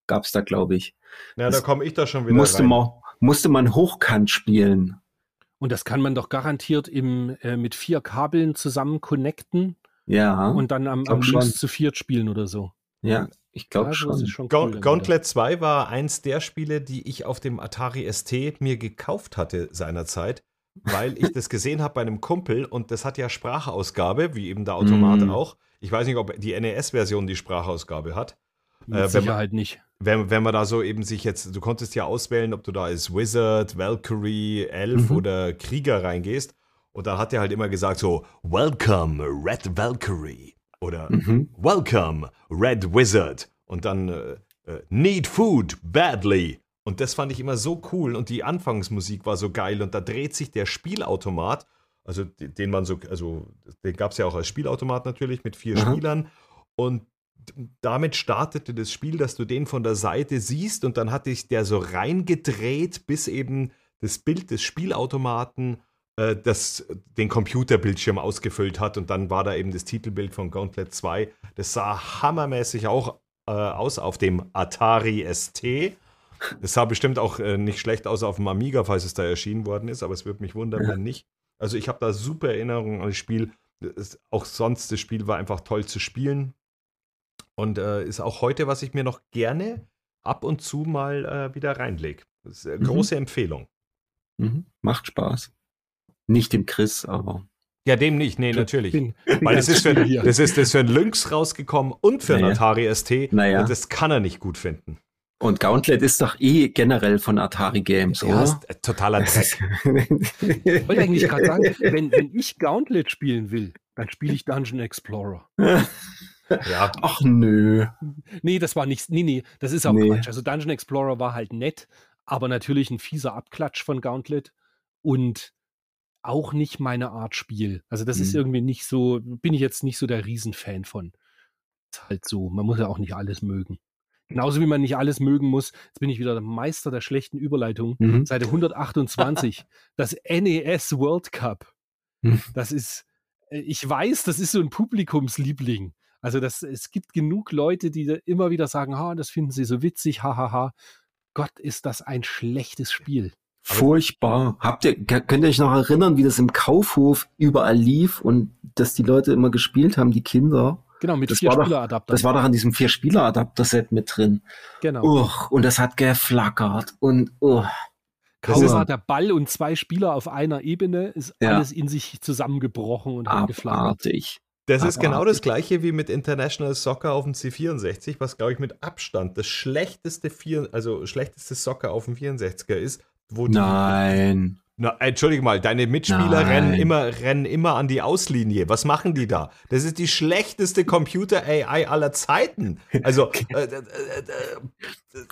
gab's da, glaube ich. Ja, da Das komme ich da schon wieder Musste rein. man, musste man hochkant spielen. Und das kann man doch garantiert im, äh, mit vier Kabeln zusammen connecten Ja, und dann am, am. Links zu viert spielen oder so. ja, ich glaube das schon. ist schon cool Gauntlet 2 war eins der Spiele, die ich auf dem Atari ST mir gekauft hatte seinerzeit, weil ich das gesehen habe bei einem Kumpel und das hat ja Sprachausgabe, wie eben der Automat Mm. auch. Ich weiß nicht, ob die NES-Version die Sprachausgabe hat. Mit äh, wenn man- Sicherheit nicht. Wenn, wenn man da so eben sich jetzt, du konntest ja auswählen, ob du da als Wizard, Valkyrie, Elf Mhm. oder Krieger reingehst. Und da hat er halt immer gesagt so, Welcome, Red Valkyrie. Oder Mhm. Welcome, Red Wizard. Und dann äh, äh, Need Food badly. Und das fand ich immer so cool. Und die Anfangsmusik war so geil. Und da dreht sich der Spielautomat, also de- den man so, also den gab es ja auch als Spielautomat natürlich mit vier Aha. Spielern. Und damit startete das Spiel, dass du den von der Seite siehst und dann hat sich der so reingedreht, bis eben das Bild des Spielautomaten äh, das den Computerbildschirm ausgefüllt hat und dann war da eben das Titelbild von Gauntlet 2. Das sah hammermäßig auch äh, aus auf dem Atari ST. Das sah bestimmt auch äh, nicht schlecht aus auf dem Amiga, falls es da erschienen worden ist, aber es würde mich wundern, Ja. wenn nicht. Also ich habe da super Erinnerungen an das Spiel. Es, auch sonst, das Spiel war einfach toll zu spielen. Und äh, ist auch heute, was ich mir noch gerne ab und zu mal äh, wieder reinlege. Das ist eine Mhm. große Empfehlung. Mhm. Macht Spaß. Nicht dem Chris, aber. Ja, dem nicht, nee, natürlich. Bin, bin Weil das ist, für, das ist das ist für ein Lynx rausgekommen und für ein Naja. Atari ST. Naja. Und das kann er nicht gut finden. Und Gauntlet ist doch eh generell von Atari Games, Ja, oder? ist äh, totaler Dreck. Ich wollte eigentlich gerade sagen, wenn, wenn ich Gauntlet spielen will, dann spiele ich Dungeon Explorer. Ja, Ach nö. Nee, das war nicht, nee, nee, das ist auch Nee. Quatsch. Also Dungeon Explorer war halt nett, aber natürlich ein fieser Abklatsch von Gauntlet und auch nicht meine Art Spiel. Also das ist Mhm. irgendwie nicht so, bin ich jetzt nicht so der Riesenfan von. Ist halt so, man muss ja auch nicht alles mögen. Genauso wie man nicht alles mögen muss, jetzt bin ich wieder der Meister der schlechten Überleitung. Mhm. Seite 128, das NES World Cup. Hm. Das ist, äh, ich weiß, das ist so ein Publikumsliebling. Also das, es gibt genug Leute, die immer wieder sagen, ha, das finden sie so witzig, hahaha. Gott, ist das ein schlechtes Spiel. Furchtbar. Habt ihr, könnt ihr euch noch erinnern, wie das im Kaufhof überall lief und dass die Leute immer gespielt haben, die Kinder? Genau, mit Das vier Spieleradaptern. Das war doch an diesem Vier-Spieler-Adapter-Set mit drin. genau. Uch, und das hat geflackert und uh. Kaum das ist- war der Ball und zwei Spieler auf einer Ebene, ist Ja. alles in sich zusammengebrochen und hat geflackert. abartig. das ist genau Abartig. das gleiche wie mit International Soccer auf dem C64, was glaube ich mit Abstand das schlechteste vier, also schlechteste Soccer auf dem 64er ist, wo die Nein. Na, entschuldige mal, deine Mitspieler Nein. rennen immer, rennen immer an die Auslinie. Was machen die da? Das ist die schlechteste Computer-AI aller Zeiten. Also, äh, äh, äh,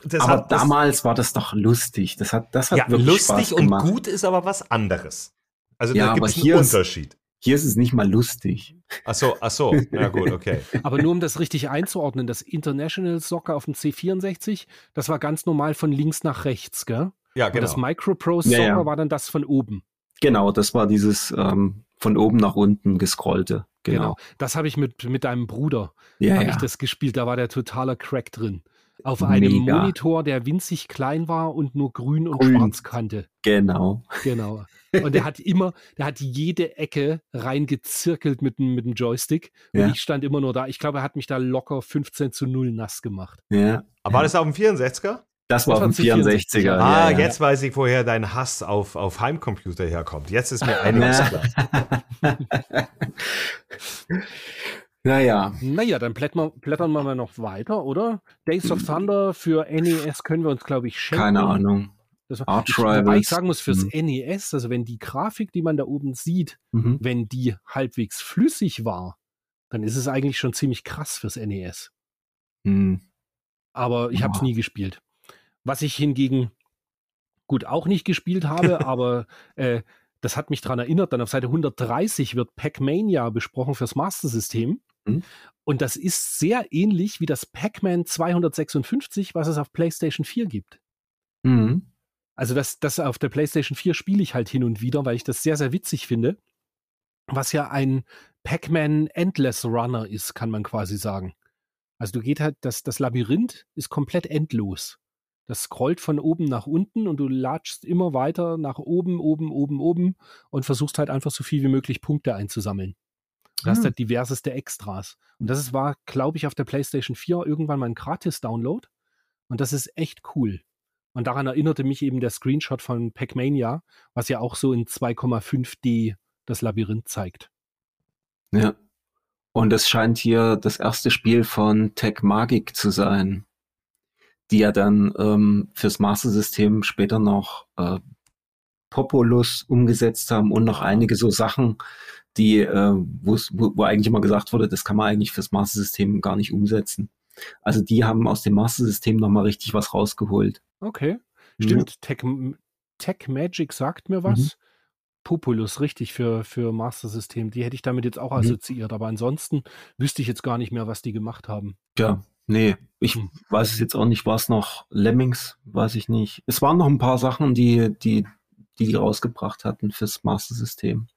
das aber hat damals war das doch lustig. Das hat, das hat ja, wirklich lustig Spaß und gemacht. gut ist aber was anderes. Also, Ja, da gibt es einen hier ist- Unterschied. Hier ist es nicht mal lustig. Ach so, ach so. Na gut, okay. Aber nur um das richtig einzuordnen, das International Soccer auf dem C64, das war ganz normal von links nach rechts, gell? Ja, Und das genau. Micropro Ja, ja. war dann das von oben. Genau, das war dieses ähm, von oben nach unten gescrollte. Genau. Genau. Das habe ich mit, mit deinem Bruder, Ja, habe ja. ich das gespielt. Da war der totaler Crack drin. Auf einem Mega. Monitor, der winzig klein war und nur grün und Grün. schwarz kannte. Genau. Genau. Und der hat immer, der hat jede Ecke reingezirkelt mit, dem- mit dem Joystick. Und Ja. ich stand immer nur da. Ich glaube, er hat mich da locker 15 zu 0 nass gemacht. Ja. Aber war das auf dem 64er? Das war auf dem war 64er. 64er. ah, ja, ja. jetzt weiß ich, woher dein Hass auf, auf Heimcomputer herkommt. Jetzt ist mir einiges klar. Naja. Naja, dann blättern wir, blättern wir mal noch weiter, oder? Days of Thunder für NES können wir uns, glaube ich, schenken. Keine Ahnung. Das war, ich, wobei ich sagen muss, fürs Mhm. NES, also wenn die Grafik, die man da oben sieht, Mhm. wenn die halbwegs flüssig war, dann ist es eigentlich schon ziemlich krass fürs NES. Hm. Aber ich habe es nie gespielt. Was ich hingegen gut auch nicht gespielt habe, aber äh, das hat mich daran erinnert, dann auf Seite 130 wird Pac-Mania besprochen fürs Master System. Mhm. Und das ist sehr ähnlich wie das Pac-Man 256, was es auf PlayStation 4 gibt. Mhm. Also das, das auf der PlayStation 4 spiele ich halt hin und wieder, weil ich das sehr, sehr witzig finde. Was ja ein Pac-Man Endless Runner ist, kann man quasi sagen. Also du geht halt, das, das Labyrinth ist komplett endlos. Das scrollt von oben nach unten und du latschst immer weiter nach oben, oben, oben, oben und versuchst halt einfach so viel wie möglich Punkte einzusammeln. Du hast Hm. halt diverseste Extras. Und das ist, war, glaube ich, auf der PlayStation 4 irgendwann mal ein Gratis-Download. Und das ist echt cool. Und daran erinnerte mich eben der Screenshot von Pac-Mania, was ja auch so in 2,5D das Labyrinth zeigt. Ja. Und es scheint hier das erste Spiel von Tech Magic zu sein, die ja dann ähm, fürs Master System später noch äh, Populus umgesetzt haben und noch einige so Sachen, die, äh, wo, wo eigentlich immer gesagt wurde, das kann man eigentlich fürs Master System gar nicht umsetzen. Also die haben aus dem Master System nochmal richtig was rausgeholt. Okay. Stimmt, Tech, Tech Magic sagt mir was. Populus, richtig, für, für Master System. Die hätte ich damit jetzt auch Mhm. assoziiert. Aber ansonsten wüsste ich jetzt gar nicht mehr, was die gemacht haben. Ja, nee, ich Hm. weiß es jetzt auch nicht. War es noch Lemmings? Weiß ich nicht. Es waren noch ein paar Sachen, die die, die, die rausgebracht hatten fürs Master System.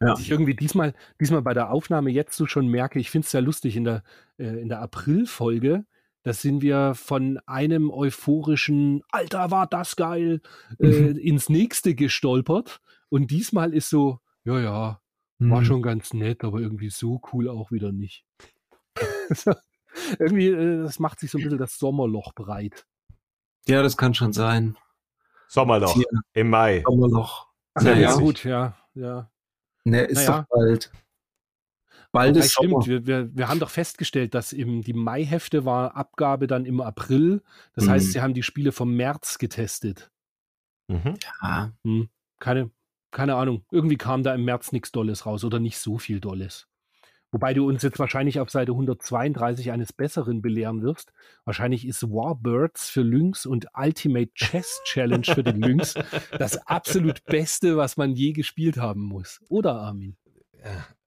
Ja. Was ich irgendwie diesmal, diesmal bei der Aufnahme jetzt so schon merke, ich finde es sehr lustig, in der, äh, in der April-Folge, da sind wir von einem euphorischen Alter, war das geil, äh, Mhm. ins nächste gestolpert. Und diesmal ist so, ja, ja, war Hm. schon ganz nett, aber irgendwie so cool auch wieder nicht. irgendwie, äh, das macht sich so ein bisschen das Sommerloch breit. Ja, das kann schon sein. Sommerloch Hier. im Mai. Sommerloch. Ach, Sehr ja, witzig. gut, ja, ja. Ne, ist Naja. doch bald. Bald ist Sommer. stimmt, wir, wir, wir haben doch festgestellt, dass im, die Mai-Hefte war Abgabe dann im April. Das Mhm. heißt, sie haben die Spiele vom März getestet. Mhm. Ja. Hm, keine, keine Ahnung. Irgendwie kam da im März nichts Dolles raus oder nicht so viel Dolles. Wobei du uns jetzt wahrscheinlich auf Seite 132 eines Besseren belehren wirst. Wahrscheinlich ist Warbirds für Lynx und Ultimate Chess Challenge für den Lynx das absolut Beste, was man je gespielt haben muss. Oder Armin?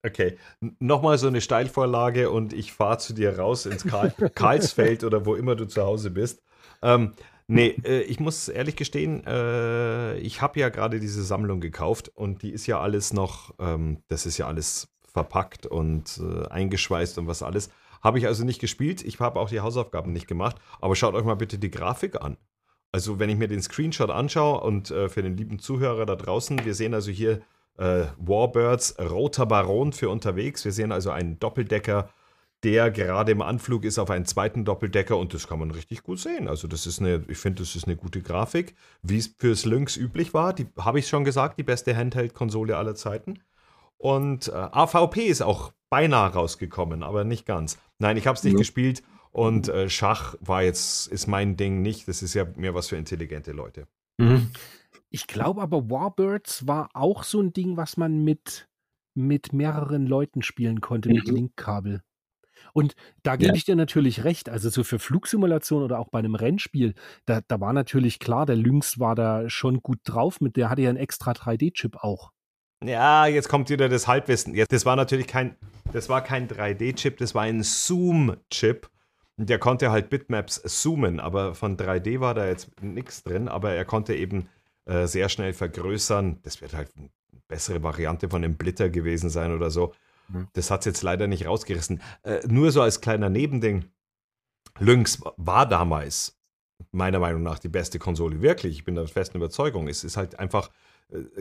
Okay, N- nochmal so eine Steilvorlage und ich fahre zu dir raus ins Karl Karlsfeld oder wo immer du zu Hause bist. Ähm, nee, äh, ich muss ehrlich gestehen, äh, ich habe ja gerade diese Sammlung gekauft und die ist ja alles noch, ähm, das ist ja alles verpackt und äh, eingeschweißt und was alles. Habe ich also nicht gespielt. Ich habe auch die Hausaufgaben nicht gemacht. Aber schaut euch mal bitte die Grafik an. Also wenn ich mir den Screenshot anschaue und äh, für den lieben Zuhörer da draußen, wir sehen also hier äh, Warbirds, Roter Baron für unterwegs. Wir sehen also einen Doppeldecker, der gerade im Anflug ist auf einen zweiten Doppeldecker und das kann man richtig gut sehen. Also das ist eine, ich finde, das ist eine gute Grafik, wie es fürs Lynx üblich war. Die habe ich schon gesagt, die beste Handheld-Konsole aller Zeiten. Und äh, AVP ist auch beinahe rausgekommen, aber nicht ganz. Nein, ich habe es nicht Ja. gespielt und äh, Schach war jetzt, ist mein Ding nicht. Das ist ja mehr was für intelligente Leute. Mhm. Ich glaube aber, Warbirds war auch so ein Ding, was man mit, mit mehreren Leuten spielen konnte, mit Mhm. Linkkabel. Und da gebe Ja. ich dir natürlich recht. Also so für Flugsimulation oder auch bei einem Rennspiel, da, da war natürlich klar, der Lynx war da schon gut drauf. Mit der hatte ja einen extra 3D-Chip auch. Ja, jetzt kommt wieder das Halbwissen. Jetzt, das war natürlich kein, das war kein 3D-Chip, das war ein Zoom-Chip. Und der konnte halt Bitmaps zoomen, aber von 3D war da jetzt nichts drin, aber er konnte eben äh, sehr schnell vergrößern. Das wird halt eine bessere Variante von einem Blitter gewesen sein oder so. Mhm. Das hat es jetzt leider nicht rausgerissen. Äh, nur so als kleiner Nebending. Lynx war damals meiner Meinung nach die beste Konsole. Wirklich, ich bin der festen Überzeugung. Es ist halt einfach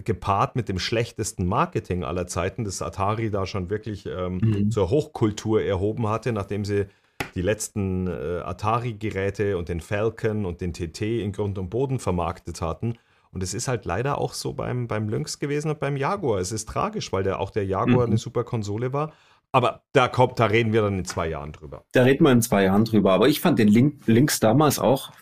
gepaart mit dem schlechtesten Marketing aller Zeiten, das Atari da schon wirklich ähm, Mhm. zur Hochkultur erhoben hatte, nachdem sie die letzten äh, Atari-Geräte und den Falcon und den TT in Grund und Boden vermarktet hatten. Und es ist halt leider auch so beim, beim Lynx gewesen und beim Jaguar. Es ist tragisch, weil der, auch der Jaguar Mhm. eine super Konsole war. Aber da kommt, da reden wir dann in zwei Jahren drüber. Da reden wir in zwei Jahren drüber. Aber ich fand den Link, Links damals auch,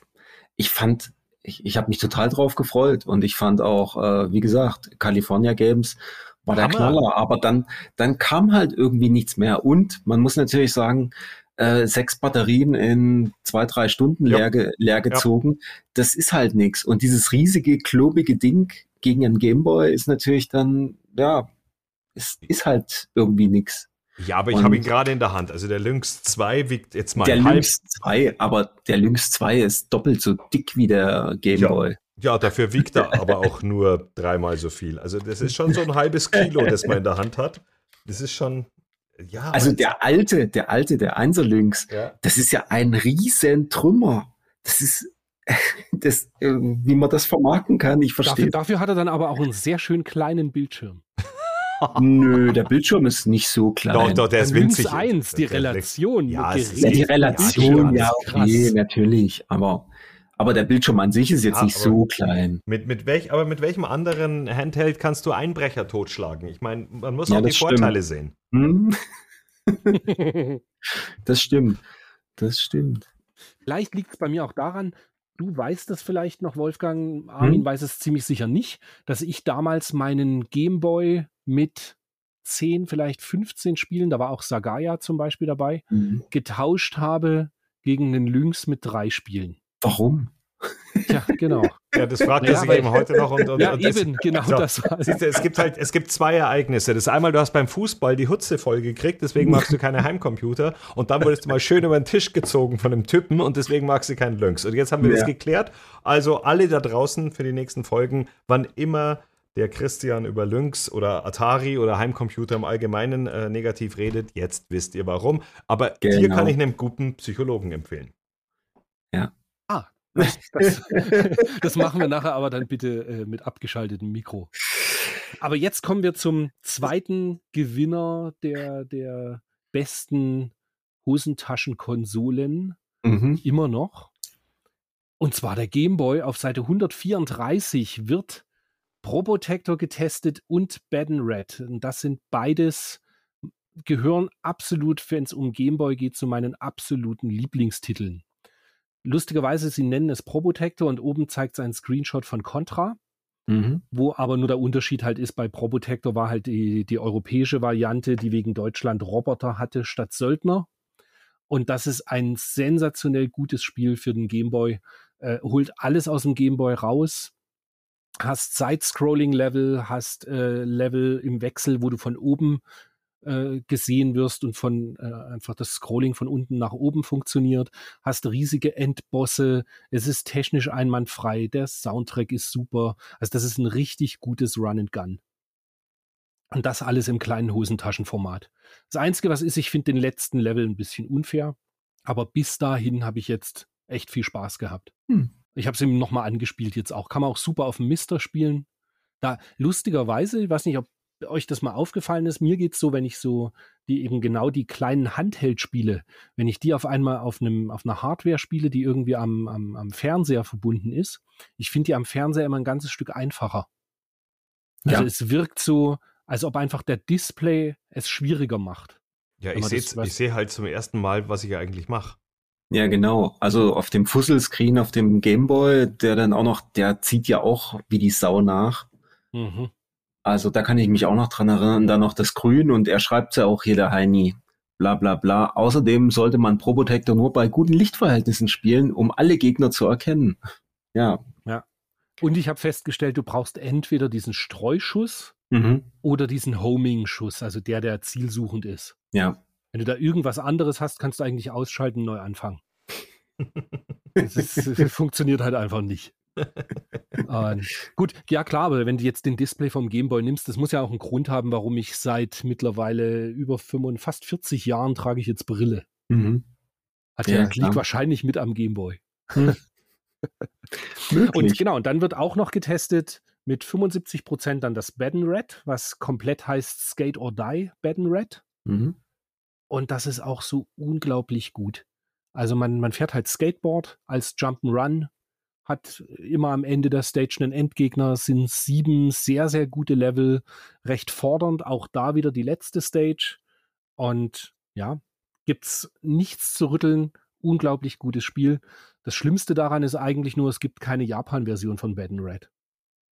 ich fand, ich, ich habe mich total drauf gefreut. Und ich fand auch, äh, wie gesagt, California Games war der Hammer. Knaller. Aber dann, dann kam halt irgendwie nichts mehr. Und man muss natürlich sagen, äh, sechs Batterien in zwei, drei Stunden Ja. leer, ge, leer gezogen, das ist halt nichts. Und dieses riesige, klobige Ding gegen einen Gameboy ist natürlich dann, ja, es ist halt irgendwie nichts. Ja, aber ich habe ihn gerade in der Hand. Also der Lynx 2 wiegt jetzt mal Der halb. Lynx 2, aber der Lynx 2 ist doppelt so dick wie der Game Ja. Boy. Ja, dafür wiegt er aber auch nur dreimal so viel. Also das ist schon so ein halbes Kilo, das man in der Hand hat. Das ist schon, ja. Also der alte, der alte, der 1er Lynx, ja. das ist ja ein riesen Trümmer. Das ist, das, äh, wie man das vermarkten kann, ich Dafür, verstehe. dafür hat er dann aber auch einen sehr schön kleinen Bildschirm. Nö, der Bildschirm ist nicht so klein. Doch, doch, der ist winzig. 1, die Relation. Ja, die Relation, ja, okay, natürlich. Aber, aber der Bildschirm an sich ist jetzt Ja, nicht so klein. Mit, mit welch, aber mit welchem anderen Handheld kannst du Einbrecher totschlagen? Ich meine, man muss Ja, auch die das stimmt. Vorteile sehen. Hm? Das stimmt. Das stimmt. Vielleicht liegt es bei mir auch daran, du weißt es vielleicht noch, Wolfgang, Armin Hm? weiß es ziemlich sicher nicht, dass ich damals meinen Gameboy mit 10, vielleicht 15 Spielen, da war auch Sagaya zum Beispiel dabei, Mhm. getauscht habe gegen einen Lynx mit drei Spielen. Warum? Tja, genau. Ja, das fragt er Ja, sich eben heute noch. Und, und, ja, und das- eben, genau So, das war Siehst du, es gibt halt, es gibt zwei Ereignisse. Das einmal, du hast beim Fußball die Hutze voll gekriegt, deswegen magst du keine Heimcomputer. Und dann wurdest du mal schön über den Tisch gezogen von einem Typen und deswegen magst du keinen Lynx. Und jetzt haben wir das Ja. geklärt. Also alle da draußen für die nächsten Folgen, wann immer der Christian über Lynx oder Atari oder Heimcomputer im Allgemeinen äh, negativ redet, jetzt wisst ihr warum. Aber dir Genau. kann ich einen guten Psychologen empfehlen. Ah, das, das, das machen wir nachher aber dann bitte äh, mit abgeschaltetem Mikro. Aber jetzt kommen wir zum zweiten Gewinner der, der besten Hosentaschenkonsolen. Mhm. Immer noch. Und zwar der Game Boy auf Seite 134 wird Probotector getestet und Bad Red. Und das sind beides, gehören absolut, wenn es um Game Boy geht, zu meinen absoluten Lieblingstiteln. Lustigerweise, sie nennen es Probotector und oben zeigt es einen Screenshot von Contra. Mhm. Wo aber nur der Unterschied halt ist, bei Probotector war halt die, die europäische Variante, die wegen Deutschland Roboter hatte statt Söldner. Und das ist ein sensationell gutes Spiel für den Gameboy. Äh, holt alles aus dem Gameboy raus. Hast Side-Scrolling-Level, hast äh, Level im Wechsel, wo du von oben äh, gesehen wirst und von äh, einfach das Scrolling von unten nach oben funktioniert. Hast riesige Endbosse. Es ist technisch einwandfrei. Der Soundtrack ist super. Also das ist ein richtig gutes Run and Gun. Und das alles im kleinen Hosentaschenformat. Das Einzige, was ist, ich finde den letzten Level ein bisschen unfair. Aber bis dahin habe ich jetzt echt viel Spaß gehabt. Hm. Ich habe es ihm nochmal angespielt jetzt auch. Kann man auch super auf dem Mister spielen. Da lustigerweise, ich weiß nicht, ob euch das mal aufgefallen ist, mir geht es so, wenn ich so die eben genau die kleinen Handheld-Spiele, wenn ich die auf einmal auf einem auf einer Hardware spiele, die irgendwie am, am, am Fernseher verbunden ist, ich finde die am Fernseher immer ein ganzes Stück einfacher. Also ja. es wirkt so, als ob einfach der Display es schwieriger macht. Ja, ich sehe seh halt zum ersten Mal, was ich eigentlich mache. Ja, genau. Also auf dem Fusselscreen, auf dem Gameboy, der dann auch noch, der zieht ja auch wie die Sau nach. Mhm. Also da kann ich mich auch noch dran erinnern, dann noch das Grün und er schreibt ja auch hier, der Heini, bla bla bla. Außerdem sollte man Probotector nur bei guten Lichtverhältnissen spielen, um alle Gegner zu erkennen. Ja. Ja. Und ich habe festgestellt, du brauchst entweder diesen Streuschuss mhm. oder diesen Homing-Schuss, also der, der zielsuchend ist. Ja. Wenn du da irgendwas anderes hast, kannst du eigentlich ausschalten, neu anfangen. das, ist, das funktioniert halt einfach nicht äh, gut, ja klar, aber wenn du jetzt den Display vom Gameboy nimmst, das muss ja auch einen Grund haben, warum ich seit mittlerweile über 5, fast 40 Jahren trage ich jetzt Brille. Mhm. Hat ja, ja liegt wahrscheinlich mit am Gameboy. Hm. und genau, und dann wird auch noch getestet mit 75 Prozent dann das Baden Red, was komplett heißt Skate or Die Baden Red. Mhm. Und das ist auch so unglaublich gut. Also man, man fährt halt Skateboard als Jump'n'Run hat immer am Ende der Stage einen Endgegner, sind sieben sehr, sehr gute Level, recht fordernd, auch da wieder die letzte Stage. Und ja, gibt's nichts zu rütteln, unglaublich gutes Spiel. Das Schlimmste daran ist eigentlich nur, es gibt keine Japan-Version von Bad Red.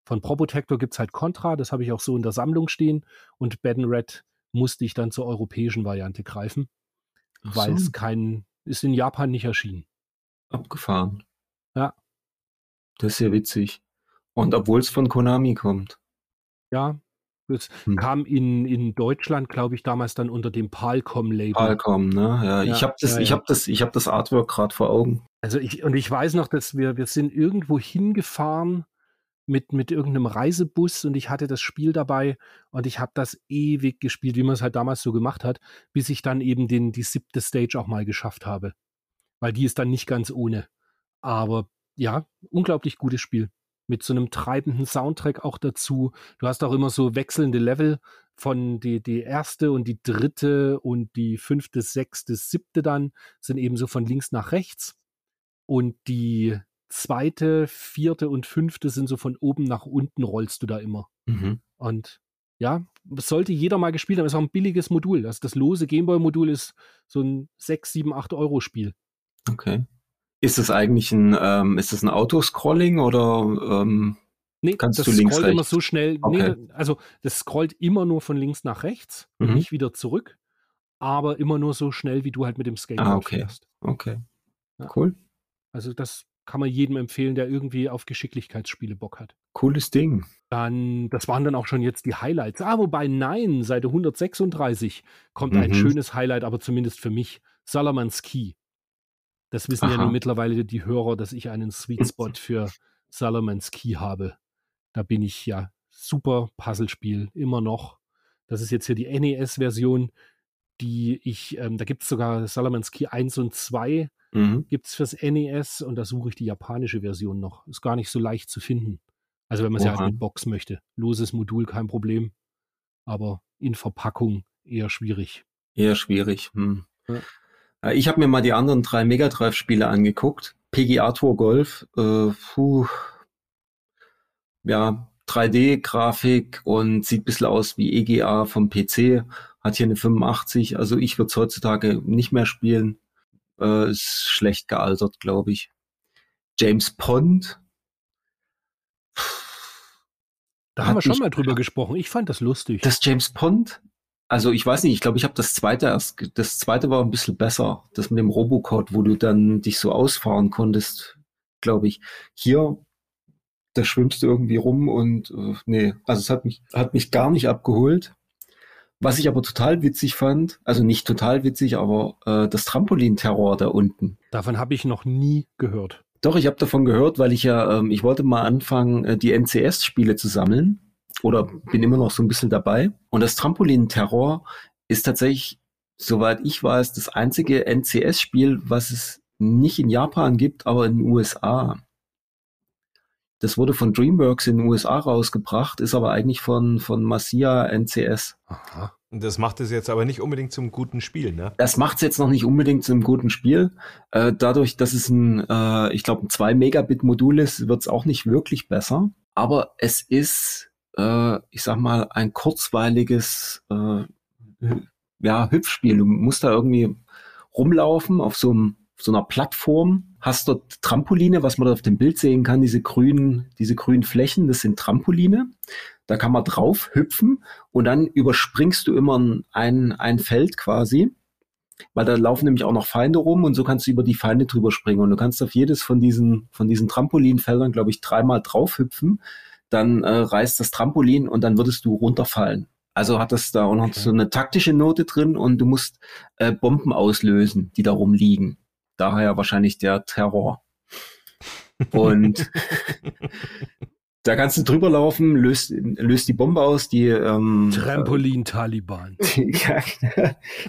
Von Probotector gibt's halt Contra, das habe ich auch so in der Sammlung stehen. Und Bad Red musste ich dann zur europäischen Variante greifen, weil es kein, ist in Japan nicht erschienen. Abgefahren. Ja. Das ist ja witzig. Und obwohl es von Konami kommt. Ja, es hm. kam in, in Deutschland, glaube ich, damals dann unter dem Palcom-Label. Palcom, ne? Ja, ja ich habe das, ja, ich habe das, ich habe das Artwork gerade vor Augen. Also ich und ich weiß noch, dass wir wir sind irgendwo hingefahren mit mit irgendeinem Reisebus und ich hatte das Spiel dabei und ich habe das ewig gespielt, wie man es halt damals so gemacht hat, bis ich dann eben den die siebte Stage auch mal geschafft habe, weil die ist dann nicht ganz ohne. Aber ja, unglaublich gutes Spiel. Mit so einem treibenden Soundtrack auch dazu. Du hast auch immer so wechselnde Level von die, die erste und die dritte und die fünfte, sechste, siebte dann sind eben so von links nach rechts. Und die zweite, vierte und fünfte sind so von oben nach unten rollst du da immer. Mhm. Und ja, sollte jeder mal gespielt haben. Ist auch ein billiges Modul. Das, das lose Gameboy-Modul ist so ein 6, 7, 8 Euro Spiel. Okay. Ist es eigentlich ein, ähm, ist es ein Autoscrolling oder ähm, nee, kannst das du links scrollt rechts? immer so schnell. Okay. Nee, also das scrollt immer nur von links nach rechts mhm. und nicht wieder zurück, aber immer nur so schnell, wie du halt mit dem Skateboard ah, okay. fährst. Okay. Ja. Cool. Also das kann man jedem empfehlen, der irgendwie auf Geschicklichkeitsspiele Bock hat. Cooles Ding. Dann, das waren dann auch schon jetzt die Highlights. Ah, wobei, nein, Seite 136 kommt mhm. ein schönes Highlight, aber zumindest für mich. Salaman's Key. Das wissen Aha. ja nun mittlerweile die Hörer, dass ich einen Sweet Spot für Solomon's Key habe. Da bin ich ja super Puzzlespiel, immer noch. Das ist jetzt hier die NES-Version, die ich, ähm, da gibt es sogar Solomon's Key 1 und 2 mhm. gibt es fürs NES und da suche ich die japanische Version noch. Ist gar nicht so leicht zu finden. Also wenn man sie halt mit Box möchte. Loses Modul, kein Problem. Aber in Verpackung eher schwierig. Eher schwierig. Hm. Ja. Ich habe mir mal die anderen drei Mega Drive-Spiele angeguckt. PGA Tour Golf, äh, puh, ja, 3D-Grafik und sieht ein bisschen aus wie EGA vom PC, hat hier eine 85, also ich würde es heutzutage nicht mehr spielen. Äh, ist schlecht gealtert, glaube ich. James Pond. Da haben wir schon mal drüber gesprochen. Ich fand das lustig. Das James Pond, also ich weiß nicht, ich glaube, ich habe das zweite erst, das zweite war ein bisschen besser, das mit dem Robocode, wo du dann dich so ausfahren konntest, glaube ich. Hier, da schwimmst du irgendwie rum und äh, nee, also es hat mich, hat mich gar nicht abgeholt. Was ich aber total witzig fand, also nicht total witzig, aber äh, das Trampolin-Terror da unten. Davon habe ich noch nie gehört. Doch, ich habe davon gehört, weil ich ja, ähm, ich wollte mal anfangen, äh, die NCS-Spiele zu sammeln oder bin immer noch so ein bisschen dabei. Und das Trampolin-Terror ist tatsächlich, soweit ich weiß, das einzige NCS-Spiel, was es nicht in Japan gibt, aber in den USA. Das wurde von DreamWorks in den USA rausgebracht, ist aber eigentlich von, von Masia NCS. Aha. Das macht es jetzt aber nicht unbedingt zum guten Spiel, ne? Das macht es jetzt noch nicht unbedingt zum guten Spiel. Äh, dadurch, dass es ein, äh, ich glaube, ein 2 Megabit Modul ist, wird es auch nicht wirklich besser. Aber es ist äh, ich sag mal, ein kurzweiliges äh, ja, Hüpfspiel. Du musst da irgendwie rumlaufen auf so, einem, so einer Plattform, hast dort Trampoline, was man da auf dem Bild sehen kann, diese grünen, diese grünen Flächen, das sind Trampoline. Da kann man drauf hüpfen und dann überspringst du immer ein, ein Feld quasi, weil da laufen nämlich auch noch Feinde rum und so kannst du über die Feinde drüber springen und du kannst auf jedes von diesen, von diesen Trampolinfeldern, glaube ich, dreimal drauf hüpfen dann äh, reißt das Trampolin und dann würdest du runterfallen. Also hat das da auch noch okay. so eine taktische Note drin und du musst äh, Bomben auslösen, die da rumliegen. Daher wahrscheinlich der Terror. Und da kannst du drüber laufen, löst, löst die Bombe aus, die ähm, Trampolin-Taliban. Die,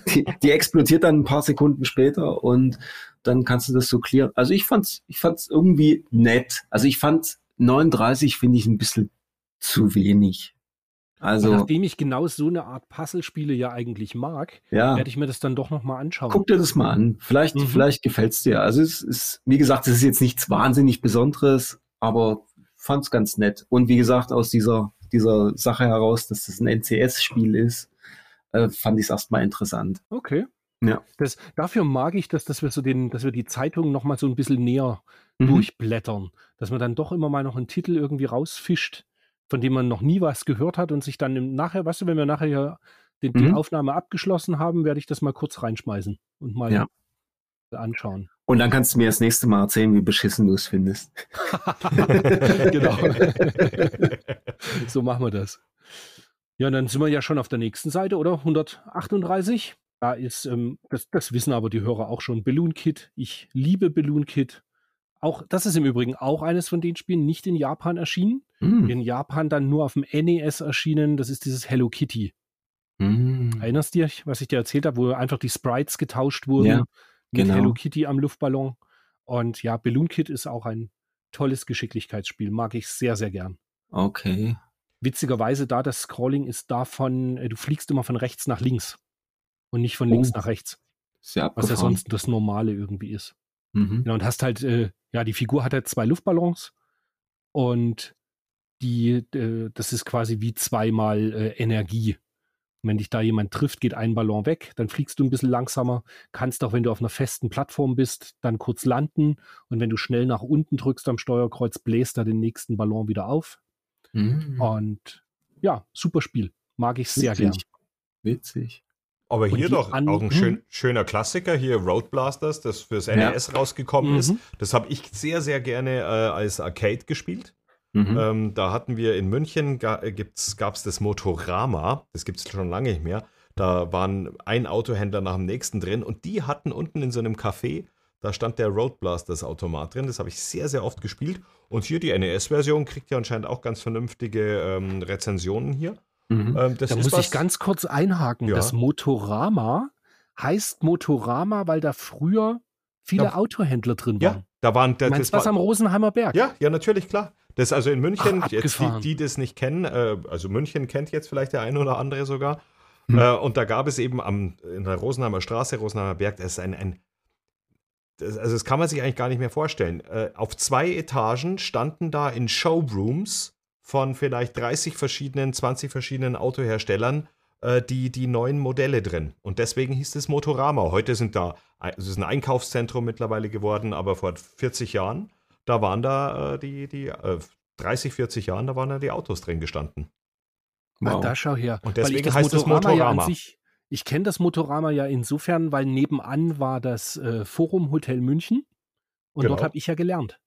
die, die explodiert dann ein paar Sekunden später und dann kannst du das so clearen. Also ich fand's, ich fand's irgendwie nett. Also ich fand 39 finde ich ein bisschen zu wenig. Also, Und nachdem ich genau so eine Art Puzzlespiele ja eigentlich mag, ja. werde ich mir das dann doch nochmal anschauen. Guck dir das mal an. Vielleicht, mhm. vielleicht gefällt es dir. Also es ist, wie gesagt, es ist jetzt nichts wahnsinnig Besonderes, aber fand es ganz nett. Und wie gesagt, aus dieser, dieser Sache heraus, dass das ein NCS-Spiel ist, äh, fand ich es erstmal interessant. Okay. Ja. Das, dafür mag ich das, dass wir so den, dass wir die Zeitung nochmal so ein bisschen näher mhm. durchblättern. Dass man dann doch immer mal noch einen Titel irgendwie rausfischt, von dem man noch nie was gehört hat und sich dann im, nachher, weißt du, wenn wir nachher mhm. die Aufnahme abgeschlossen haben, werde ich das mal kurz reinschmeißen und mal ja. anschauen. Und dann kannst du mir das nächste Mal erzählen, wie beschissen du es findest. genau. so machen wir das. Ja, dann sind wir ja schon auf der nächsten Seite, oder? 138. Da ist, ähm, das, das wissen aber die Hörer auch schon, Balloon Kit. Ich liebe Balloon Kit. Auch, das ist im Übrigen auch eines von den Spielen, nicht in Japan erschienen. Mm. In Japan dann nur auf dem NES erschienen. Das ist dieses Hello Kitty. Mm. Erinnerst du dich, was ich dir erzählt habe, wo einfach die Sprites getauscht wurden ja, mit genau. Hello Kitty am Luftballon? Und ja, Balloon Kit ist auch ein tolles Geschicklichkeitsspiel. Mag ich sehr, sehr gern. Okay. Witzigerweise, da das Scrolling ist davon, äh, du fliegst immer von rechts nach links und nicht von links oh. nach rechts. was ja sonst das Normale irgendwie ist. Mhm. Ja, und hast halt äh, ja, die Figur hat halt zwei Luftballons und die, äh, das ist quasi wie zweimal äh, Energie. wenn dich da jemand trifft, geht ein Ballon weg, dann fliegst du ein bisschen langsamer, kannst auch, wenn du auf einer festen Plattform bist, dann kurz landen und wenn du schnell nach unten drückst am Steuerkreuz, bläst er den nächsten Ballon wieder auf. Mhm. Und ja, super Spiel. Mag ich sehr Witzig. gern. Witzig. Aber hier doch auch ein schön, schöner Klassiker, hier Road Blasters, das fürs NES ja. rausgekommen mhm. ist. Das habe ich sehr, sehr gerne äh, als Arcade gespielt. Mhm. Ähm, da hatten wir in München, ga, äh, gab es das Motorama, das gibt es schon lange nicht mehr. Da waren ein Autohändler nach dem nächsten drin und die hatten unten in so einem Café, da stand der Road Blasters Automat drin. Das habe ich sehr, sehr oft gespielt. Und hier die NES-Version kriegt ja anscheinend auch ganz vernünftige ähm, Rezensionen hier. Mhm. Ähm, da muss was, ich ganz kurz einhaken. Ja. Das Motorama heißt Motorama, weil da früher viele ja. Autohändler drin waren. Ja, da waren. Da, Meinst das was war, am Rosenheimer Berg? Ja, ja, natürlich, klar. Das also in München, Ach, jetzt die, die das nicht kennen, äh, also München kennt jetzt vielleicht der eine oder andere sogar. Hm. Äh, und da gab es eben am, in der Rosenheimer Straße, Rosenheimer Berg, das ist ein, ein das, also das kann man sich eigentlich gar nicht mehr vorstellen. Äh, auf zwei Etagen standen da in Showrooms von vielleicht 30 verschiedenen, 20 verschiedenen Autoherstellern äh, die, die neuen Modelle drin. Und deswegen hieß es Motorama. Heute sind da, es ist ein Einkaufszentrum mittlerweile geworden, aber vor 40 Jahren, da waren da äh, die, die äh, 30, 40 Jahren, da waren da die Autos drin gestanden. Wow. Ach, da schau her. Und deswegen heißt es Motorama. Ja ich kenne das Motorama ja insofern, weil nebenan war das äh, Forum Hotel München und genau. dort habe ich ja gelernt.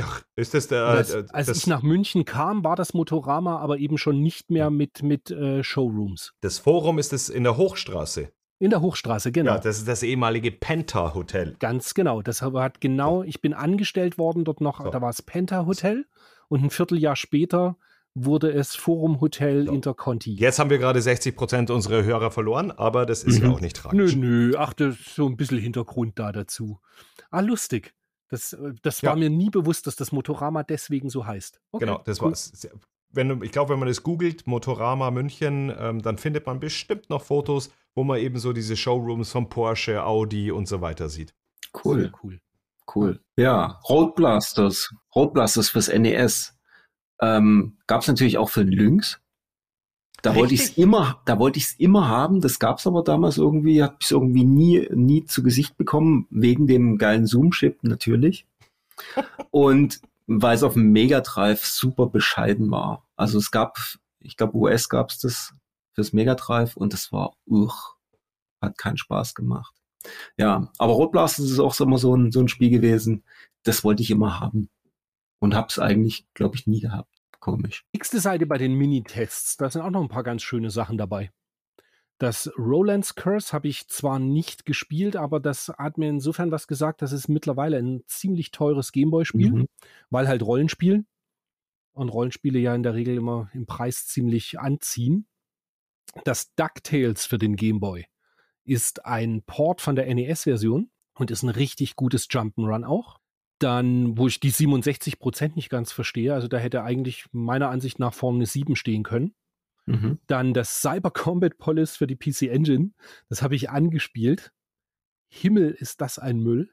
Ach, ist das der. Das, äh, als das, ich nach München kam, war das Motorama aber eben schon nicht mehr mit, mit äh, Showrooms. Das Forum ist es in der Hochstraße. In der Hochstraße, genau. Ja, das ist das ehemalige Penta Hotel. Ganz genau. Das hat genau, ich bin angestellt worden dort noch, so. da war es Penta Hotel und ein Vierteljahr später wurde es Forum Hotel so. Interconti. Jetzt haben wir gerade 60 Prozent unserer Hörer verloren, aber das ist mhm. ja auch nicht tragisch. Nö, nö, ach, das ist so ein bisschen Hintergrund da dazu. Ah, lustig. Das, äh, das ja. war mir nie bewusst, dass das Motorama deswegen so heißt. Okay, genau, das cool. war's. Wenn, ich glaube, wenn man das googelt, Motorama München, ähm, dann findet man bestimmt noch Fotos, wo man eben so diese Showrooms von Porsche, Audi und so weiter sieht. Cool. Sehr cool. Cool. Ja, Roadblasters. Roadblasters fürs NES. Ähm, Gab es natürlich auch für den Lynx. Da wollte ich es immer, da wollte ich es immer haben. Das gab es aber damals irgendwie, hat es irgendwie nie, nie zu Gesicht bekommen, wegen dem geilen Zoom-Chip natürlich. Und weil es auf dem Mega Drive super bescheiden war. Also es gab, ich glaube, US gab es das fürs Mega Drive und das war, uch, hat keinen Spaß gemacht. Ja, aber Rotblast ist auch immer so ein, so ein Spiel gewesen, das wollte ich immer haben und habe es eigentlich, glaube ich, nie gehabt. Komisch. Nächste Seite bei den Minitests, da sind auch noch ein paar ganz schöne Sachen dabei. Das Roland's Curse habe ich zwar nicht gespielt, aber das hat mir insofern was gesagt, das ist mittlerweile ein ziemlich teures Gameboy-Spiel, mhm. weil halt Rollenspiel und Rollenspiele ja in der Regel immer im Preis ziemlich anziehen. Das DuckTales für den Gameboy ist ein Port von der NES-Version und ist ein richtig gutes Jump'n'Run auch dann, wo ich die 67 Prozent nicht ganz verstehe, also da hätte eigentlich meiner Ansicht nach vorne eine 7 stehen können. Mhm. Dann das Cyber Combat Police für die PC Engine, das habe ich angespielt. Himmel, ist das ein Müll.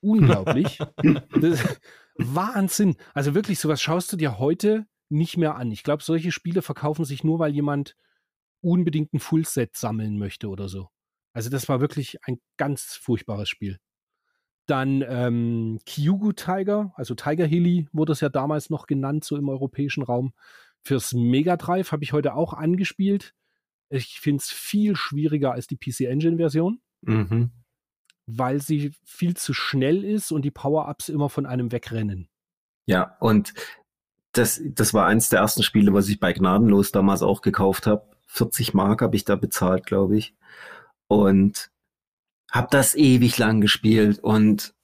Unglaublich. das, Wahnsinn. Also wirklich, sowas schaust du dir heute nicht mehr an. Ich glaube, solche Spiele verkaufen sich nur, weil jemand unbedingt ein Fullset sammeln möchte oder so. Also das war wirklich ein ganz furchtbares Spiel. Dann ähm, Kyugu Tiger, also Tiger Hilly wurde es ja damals noch genannt, so im europäischen Raum. Fürs Mega Drive habe ich heute auch angespielt. Ich finde es viel schwieriger als die PC Engine Version, mhm. weil sie viel zu schnell ist und die Power-Ups immer von einem wegrennen. Ja, und das, das war eins der ersten Spiele, was ich bei Gnadenlos damals auch gekauft habe. 40 Mark habe ich da bezahlt, glaube ich. Und hab das ewig lang gespielt und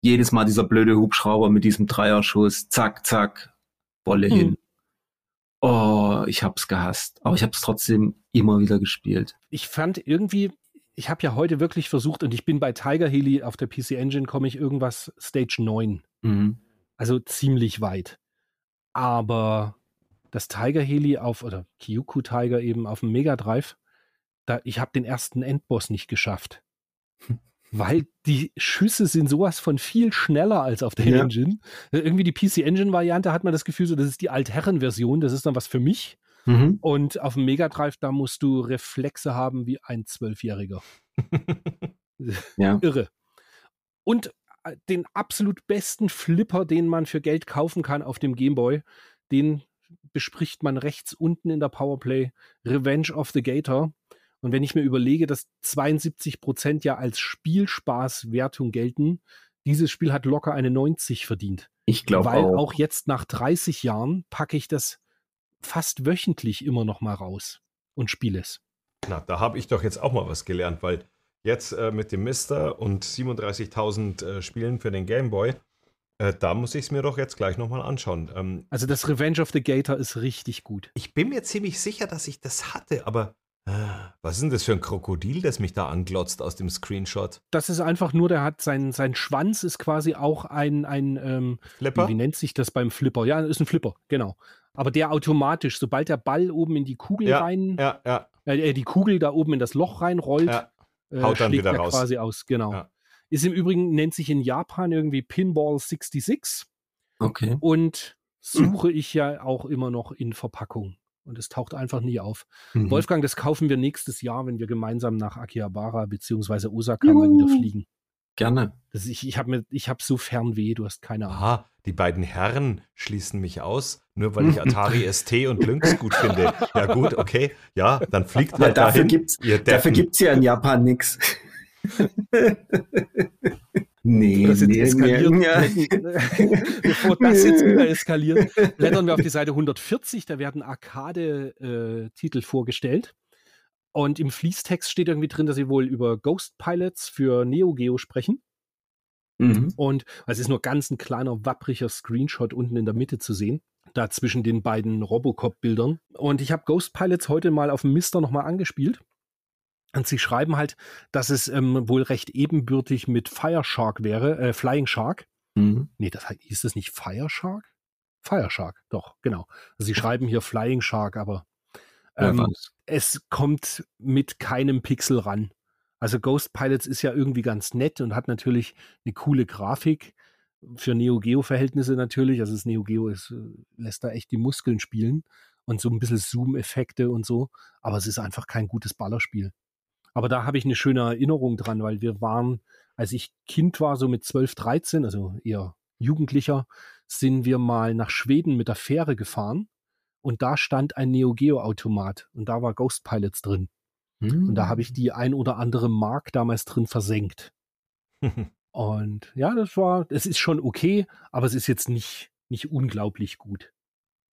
jedes Mal dieser blöde Hubschrauber mit diesem Dreierschuss, zack, zack, Wolle hm. hin. Oh, ich hab's gehasst. Aber ich hab's trotzdem immer wieder gespielt. Ich fand irgendwie, ich habe ja heute wirklich versucht und ich bin bei Tiger Heli auf der PC Engine, komme ich irgendwas Stage 9. Mhm. Also ziemlich weit. Aber das Tiger Heli auf, oder Kyuku Tiger eben auf dem Mega Drive, da, ich habe den ersten Endboss nicht geschafft weil die Schüsse sind sowas von viel schneller als auf der ja. Engine. Irgendwie die PC Engine Variante hat man das Gefühl, so das ist die Altherren-Version, das ist dann was für mich. Mhm. Und auf dem Mega Drive, da musst du Reflexe haben wie ein Zwölfjähriger. ja. Irre. Und äh, den absolut besten Flipper, den man für Geld kaufen kann auf dem Gameboy, den bespricht man rechts unten in der Powerplay. Revenge of the Gator. Und wenn ich mir überlege, dass 72 Prozent ja als Spielspaßwertung gelten, dieses Spiel hat locker eine 90 verdient. Ich glaube auch. Weil auch jetzt nach 30 Jahren packe ich das fast wöchentlich immer noch mal raus und spiele es. Na, da habe ich doch jetzt auch mal was gelernt, weil jetzt äh, mit dem Mister und 37.000 äh, Spielen für den Gameboy, äh, da muss ich es mir doch jetzt gleich nochmal anschauen. Ähm, also das Revenge of the Gator ist richtig gut. Ich bin mir ziemlich sicher, dass ich das hatte, aber was ist denn das für ein Krokodil, das mich da anglotzt aus dem Screenshot? Das ist einfach nur, der hat sein, sein Schwanz ist quasi auch ein, ein ähm, Flipper? Wie, nennt sich das beim Flipper? Ja, ist ein Flipper, genau. Aber der automatisch, sobald der Ball oben in die Kugel ja, rein, ja, ja. Äh, die Kugel da oben in das Loch reinrollt, ja. Haut äh, dann wieder raus. quasi aus, genau. Ja. Ist im Übrigen, nennt sich in Japan irgendwie Pinball 66 Okay. und suche ich ja auch immer noch in Verpackung. Und es taucht einfach nie auf. Mhm. Wolfgang, das kaufen wir nächstes Jahr, wenn wir gemeinsam nach Akihabara bzw. Osaka mal wieder fliegen. Gerne. Das, ich ich habe mir, ich habe so Fernweh, du hast keine Ahnung. Aha, die beiden Herren schließen mich aus, nur weil ich Atari ST und Lynx gut finde. Ja gut, okay, ja, dann fliegt Ja, halt dafür dahin. gibt's, dafür Deppen. gibt's ja in Japan nix. nee, das jetzt nee, eskaliert. nee, ja. Bevor das jetzt wieder eskaliert, blättern wir auf die Seite 140, da werden Arcade-Titel vorgestellt. Und im Fließtext steht irgendwie drin, dass sie wohl über Ghost Pilots für Neo Geo sprechen. Mhm. Und es ist nur ganz ein kleiner, wappriger Screenshot unten in der Mitte zu sehen, da zwischen den beiden Robocop-Bildern. Und ich habe Ghost Pilots heute mal auf dem Mister nochmal angespielt. Und sie schreiben halt, dass es ähm, wohl recht ebenbürtig mit Fire Shark wäre, äh, Flying Shark. Mhm. Nee, das heißt, hieß das nicht Fire Shark? Fire Shark, doch, genau. Also sie schreiben hier Flying Shark, aber ähm, weiß. es kommt mit keinem Pixel ran. Also Ghost Pilots ist ja irgendwie ganz nett und hat natürlich eine coole Grafik für Neo Geo Verhältnisse natürlich. Also das Neo Geo ist, äh, lässt da echt die Muskeln spielen und so ein bisschen Zoom-Effekte und so. Aber es ist einfach kein gutes Ballerspiel. Aber da habe ich eine schöne Erinnerung dran, weil wir waren, als ich Kind war, so mit 12, 13, also eher Jugendlicher, sind wir mal nach Schweden mit der Fähre gefahren und da stand ein Neo Geo Automat und da war Ghost Pilots drin. Mhm. Und da habe ich die ein oder andere Mark damals drin versenkt. Und ja, das war, es ist schon okay, aber es ist jetzt nicht, nicht unglaublich gut.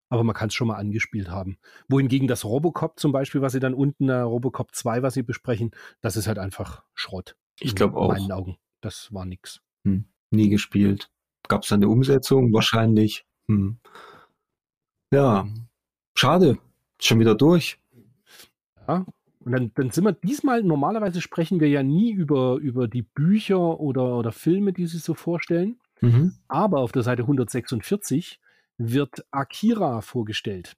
Aber man kann es schon mal angespielt haben. Wohingegen das Robocop zum Beispiel, was sie dann unten, äh, Robocop 2, was sie besprechen, das ist halt einfach Schrott. Ich In glaube auch. meinen Augen. Das war nix. Hm. Nie gespielt. Gab es eine Umsetzung? Wahrscheinlich. Hm. Ja, schade. Schon wieder durch. Ja. Und dann, dann sind wir diesmal, normalerweise sprechen wir ja nie über, über die Bücher oder, oder Filme, die sie so vorstellen. Mhm. Aber auf der Seite 146 wird Akira vorgestellt.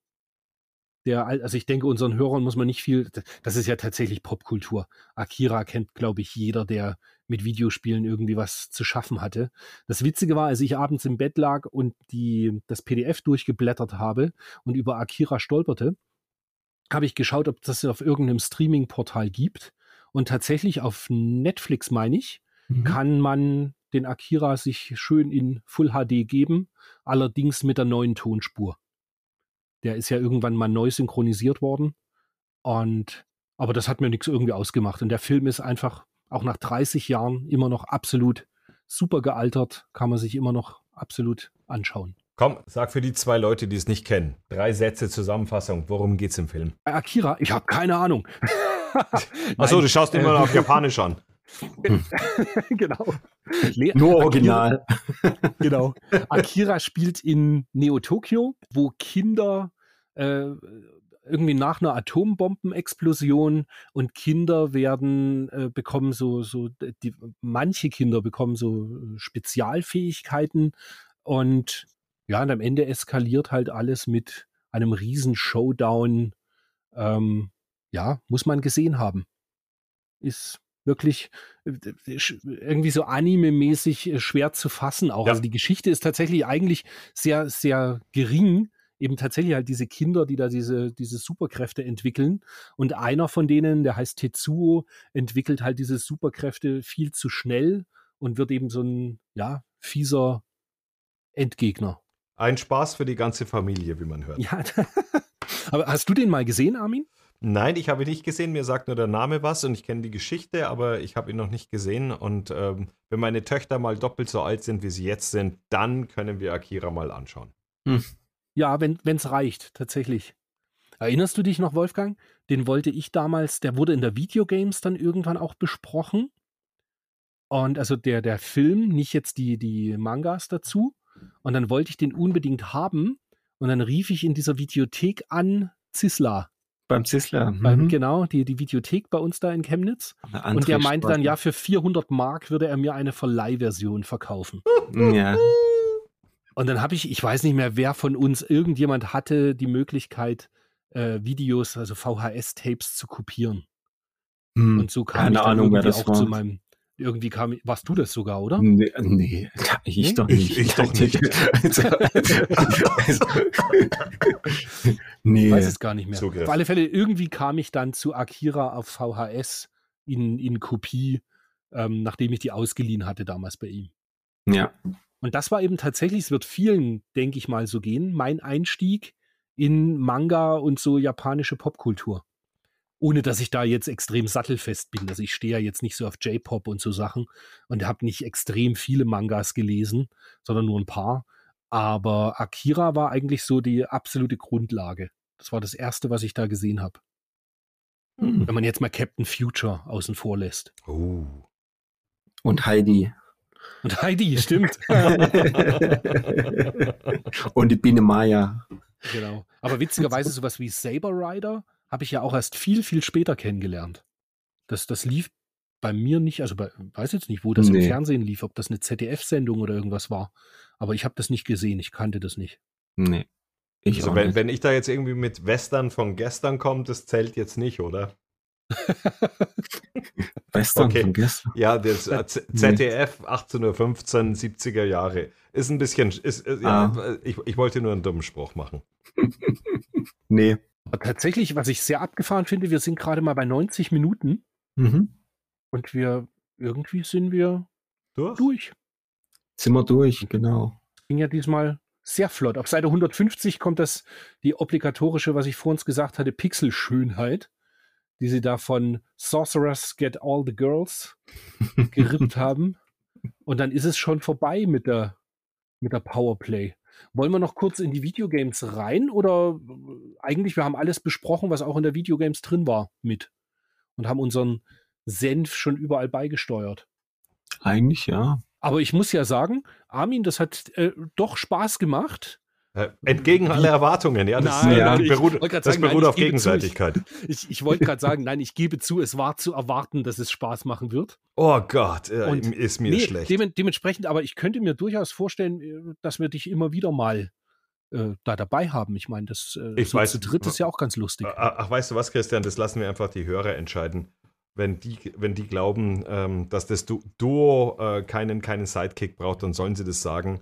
Der, al- also ich denke, unseren Hörern muss man nicht viel, das ist ja tatsächlich Popkultur. Akira kennt, glaube ich, jeder, der mit Videospielen irgendwie was zu schaffen hatte. Das Witzige war, als ich abends im Bett lag und die, das PDF durchgeblättert habe und über Akira stolperte, habe ich geschaut, ob das auf irgendeinem Streaming-Portal gibt. Und tatsächlich auf Netflix, meine ich, Mhm. kann man den Akira sich schön in Full HD geben, allerdings mit der neuen Tonspur. Der ist ja irgendwann mal neu synchronisiert worden. Und aber das hat mir nichts irgendwie ausgemacht. Und der Film ist einfach auch nach 30 Jahren immer noch absolut super gealtert, kann man sich immer noch absolut anschauen. Komm, sag für die zwei Leute, die es nicht kennen. Drei Sätze Zusammenfassung. Worum geht's im Film? Bei Akira, ich habe keine Ahnung. Achso, du schaust immer noch auf Japanisch an. genau. Le Nur Akira- original. genau. Akira spielt in Neo-Tokio, wo Kinder äh, irgendwie nach einer Atombombenexplosion und Kinder werden, äh, bekommen so, so, die, manche Kinder bekommen so äh, Spezialfähigkeiten und ja, und am Ende eskaliert halt alles mit einem riesen Showdown. Ähm, ja, muss man gesehen haben. Ist wirklich äh, irgendwie so anime-mäßig äh, schwer zu fassen auch. Ja. Also die Geschichte ist tatsächlich eigentlich sehr, sehr gering. Eben tatsächlich halt diese Kinder, die da diese, diese Superkräfte entwickeln. Und einer von denen, der heißt Tetsuo, entwickelt halt diese Superkräfte viel zu schnell und wird eben so ein, ja, fieser Endgegner. Ein Spaß für die ganze Familie, wie man hört. Ja, aber hast du den mal gesehen, Armin? Nein, ich habe ihn nicht gesehen. Mir sagt nur der Name was und ich kenne die Geschichte, aber ich habe ihn noch nicht gesehen. Und ähm, wenn meine Töchter mal doppelt so alt sind, wie sie jetzt sind, dann können wir Akira mal anschauen. Ja, wenn es reicht, tatsächlich. Erinnerst du dich noch, Wolfgang? Den wollte ich damals, der wurde in der Videogames dann irgendwann auch besprochen. Und also der, der Film, nicht jetzt die, die Mangas dazu. Und dann wollte ich den unbedingt haben. Und dann rief ich in dieser Videothek an, Zisla. Beim Zisler. Beim, Mhm. genau, die, die Videothek bei uns da in Chemnitz. Und der meinte dann, ja, für 400 Mark würde er mir eine Verleihversion verkaufen. Ja. Und dann habe ich, ich weiß nicht mehr, wer von uns, irgendjemand hatte die Möglichkeit, äh, Videos, also VHS-Tapes zu kopieren. Hm. Und so kam Keine ich dann Ahnung, irgendwie das auch zu war. meinem. Irgendwie kam, warst du das sogar, oder? Nee, nee ich Nee? doch Ich- nicht. ich doch nicht. Also, also, nee. Ich weiß es gar nicht mehr. Zugriff. Auf alle Fälle, irgendwie kam ich dann zu Akira auf VHS in, in Kopie, ähm, nachdem ich die ausgeliehen hatte damals bei ihm. Ja. Und das war eben tatsächlich, es wird vielen, denke ich mal, so gehen, mein Einstieg in Manga und so japanische Popkultur. Ohne dass ich da jetzt extrem sattelfest bin. Also ich stehe ja jetzt nicht so auf J-Pop und so Sachen und habe nicht extrem viele Mangas gelesen, sondern nur ein paar. Aber Akira war eigentlich so die absolute Grundlage. Das war das erste, was ich da gesehen habe. Hm. Wenn man jetzt mal Captain Future außen vor lässt. Oh. Und Heidi. Und Heidi, stimmt. Und die Biene Maya. Genau. Aber witzigerweise sowas wie Saber Rider habe ich ja auch erst viel, viel später kennengelernt. Das, das lief bei mir nicht, also bei, weiß jetzt nicht, wo das im Nee. Fernsehen lief, ob das eine ZDF-Sendung oder irgendwas war. Aber ich habe das nicht gesehen, ich kannte das nicht. Nee. Ich Also wenn, nicht. wenn ich da jetzt irgendwie mit Western von gestern komme, das zählt jetzt nicht, oder? Western Okay. von gestern. Ja, das äh, Z- Nee. ZDF 1815, 70er Jahre. Ist ein bisschen, ist, ist, ja, Ah. ich, ich wollte nur einen dummen Spruch machen. Nee. Aber tatsächlich, was ich sehr abgefahren finde, wir sind gerade mal bei 90 Minuten Mhm. und wir, irgendwie sind wir Durch? durch. Sind wir durch, genau. Ging ja diesmal sehr flott. Auf Seite 150 kommt das, die obligatorische, was ich vor uns gesagt hatte, Pixelschönheit, die sie da von Sorcerers Get All the Girls gerippt haben. Und dann ist es schon vorbei mit der, mit der Powerplay. Wollen wir noch kurz in die Videogames rein oder äh, eigentlich, wir haben alles besprochen, was auch in der Videogames drin war, mit und haben unseren Senf schon überall beigesteuert. Eigentlich ja. Aber ich muss ja sagen, Armin, das hat äh, doch Spaß gemacht. Äh, entgegen aller Erwartungen, ja. Das, Nein, äh, ja, ich beruht, grad das sagen, beruht nein, auf ich gebe zu, Gegenseitigkeit. Ich, ich wollte gerade sagen, nein, ich gebe zu, es war zu erwarten, dass es Spaß machen wird. Oh Gott, äh, Und- ist mir Nee, schlecht. Demen, dementsprechend, aber ich könnte mir durchaus vorstellen, äh, dass wir dich immer wieder mal äh, da dabei haben. Ich meine, das äh, Ich so weiß- zu dritt ist ja auch ganz lustig. Äh, Ach, weißt du was, Christian, das lassen wir einfach die Hörer entscheiden. Wenn die, wenn die glauben, ähm, dass das Du- Duo äh, keinen, keinen Sidekick braucht, dann sollen sie das sagen.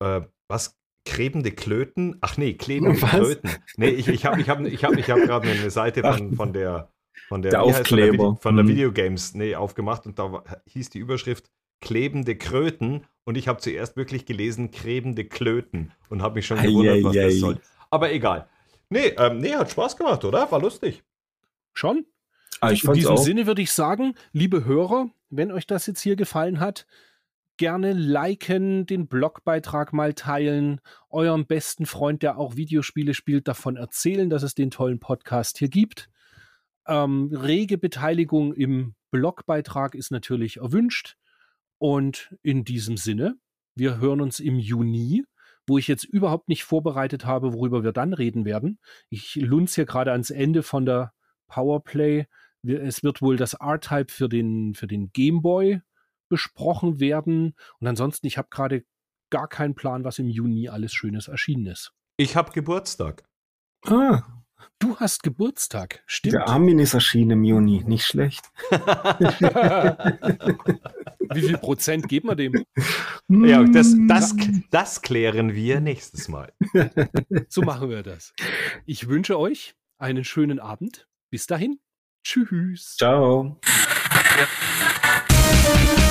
Äh, was? Krebende Klöten? Ach nee, klebende Was? Klöten. Nee, ich, ich habe ich hab, ich hab, ich hab gerade eine Seite von, von der von der, Der von Aufkleber. Von der Mhm. Videogames nee, aufgemacht und da war, hieß die Überschrift klebende Kröten und ich habe zuerst wirklich gelesen klebende Klöten und habe mich schon gewundert, was das soll. Aber egal. Nee, ähm, nee, hat Spaß gemacht, oder? War lustig. Schon? Ah, ich In diesem auch. Sinne würde ich sagen, liebe Hörer, wenn euch das jetzt hier gefallen hat, gerne liken, den Blogbeitrag mal teilen, eurem besten Freund, der auch Videospiele spielt, davon erzählen, dass es den tollen Podcast hier gibt. Ähm, rege Beteiligung im Blogbeitrag ist natürlich erwünscht. Und in diesem Sinne, wir hören uns im Juni, wo ich jetzt überhaupt nicht vorbereitet habe, worüber wir dann reden werden. Ich lunz hier gerade ans Ende von der Powerplay. Es wird wohl das R-Type für den, für den Gameboy besprochen werden. Und ansonsten, ich habe gerade gar keinen Plan, was im Juni alles Schönes erschienen ist. Ich habe Geburtstag. Ah, Du hast Geburtstag, stimmt. der Armin ist erschienen im Juni. Nicht schlecht. Wie viel Prozent geben wir dem? Ja, das, Mm. das, das klären wir nächstes Mal. So machen wir das. Ich wünsche euch einen schönen Abend. Bis dahin. Tschüss. Ciao. Ja.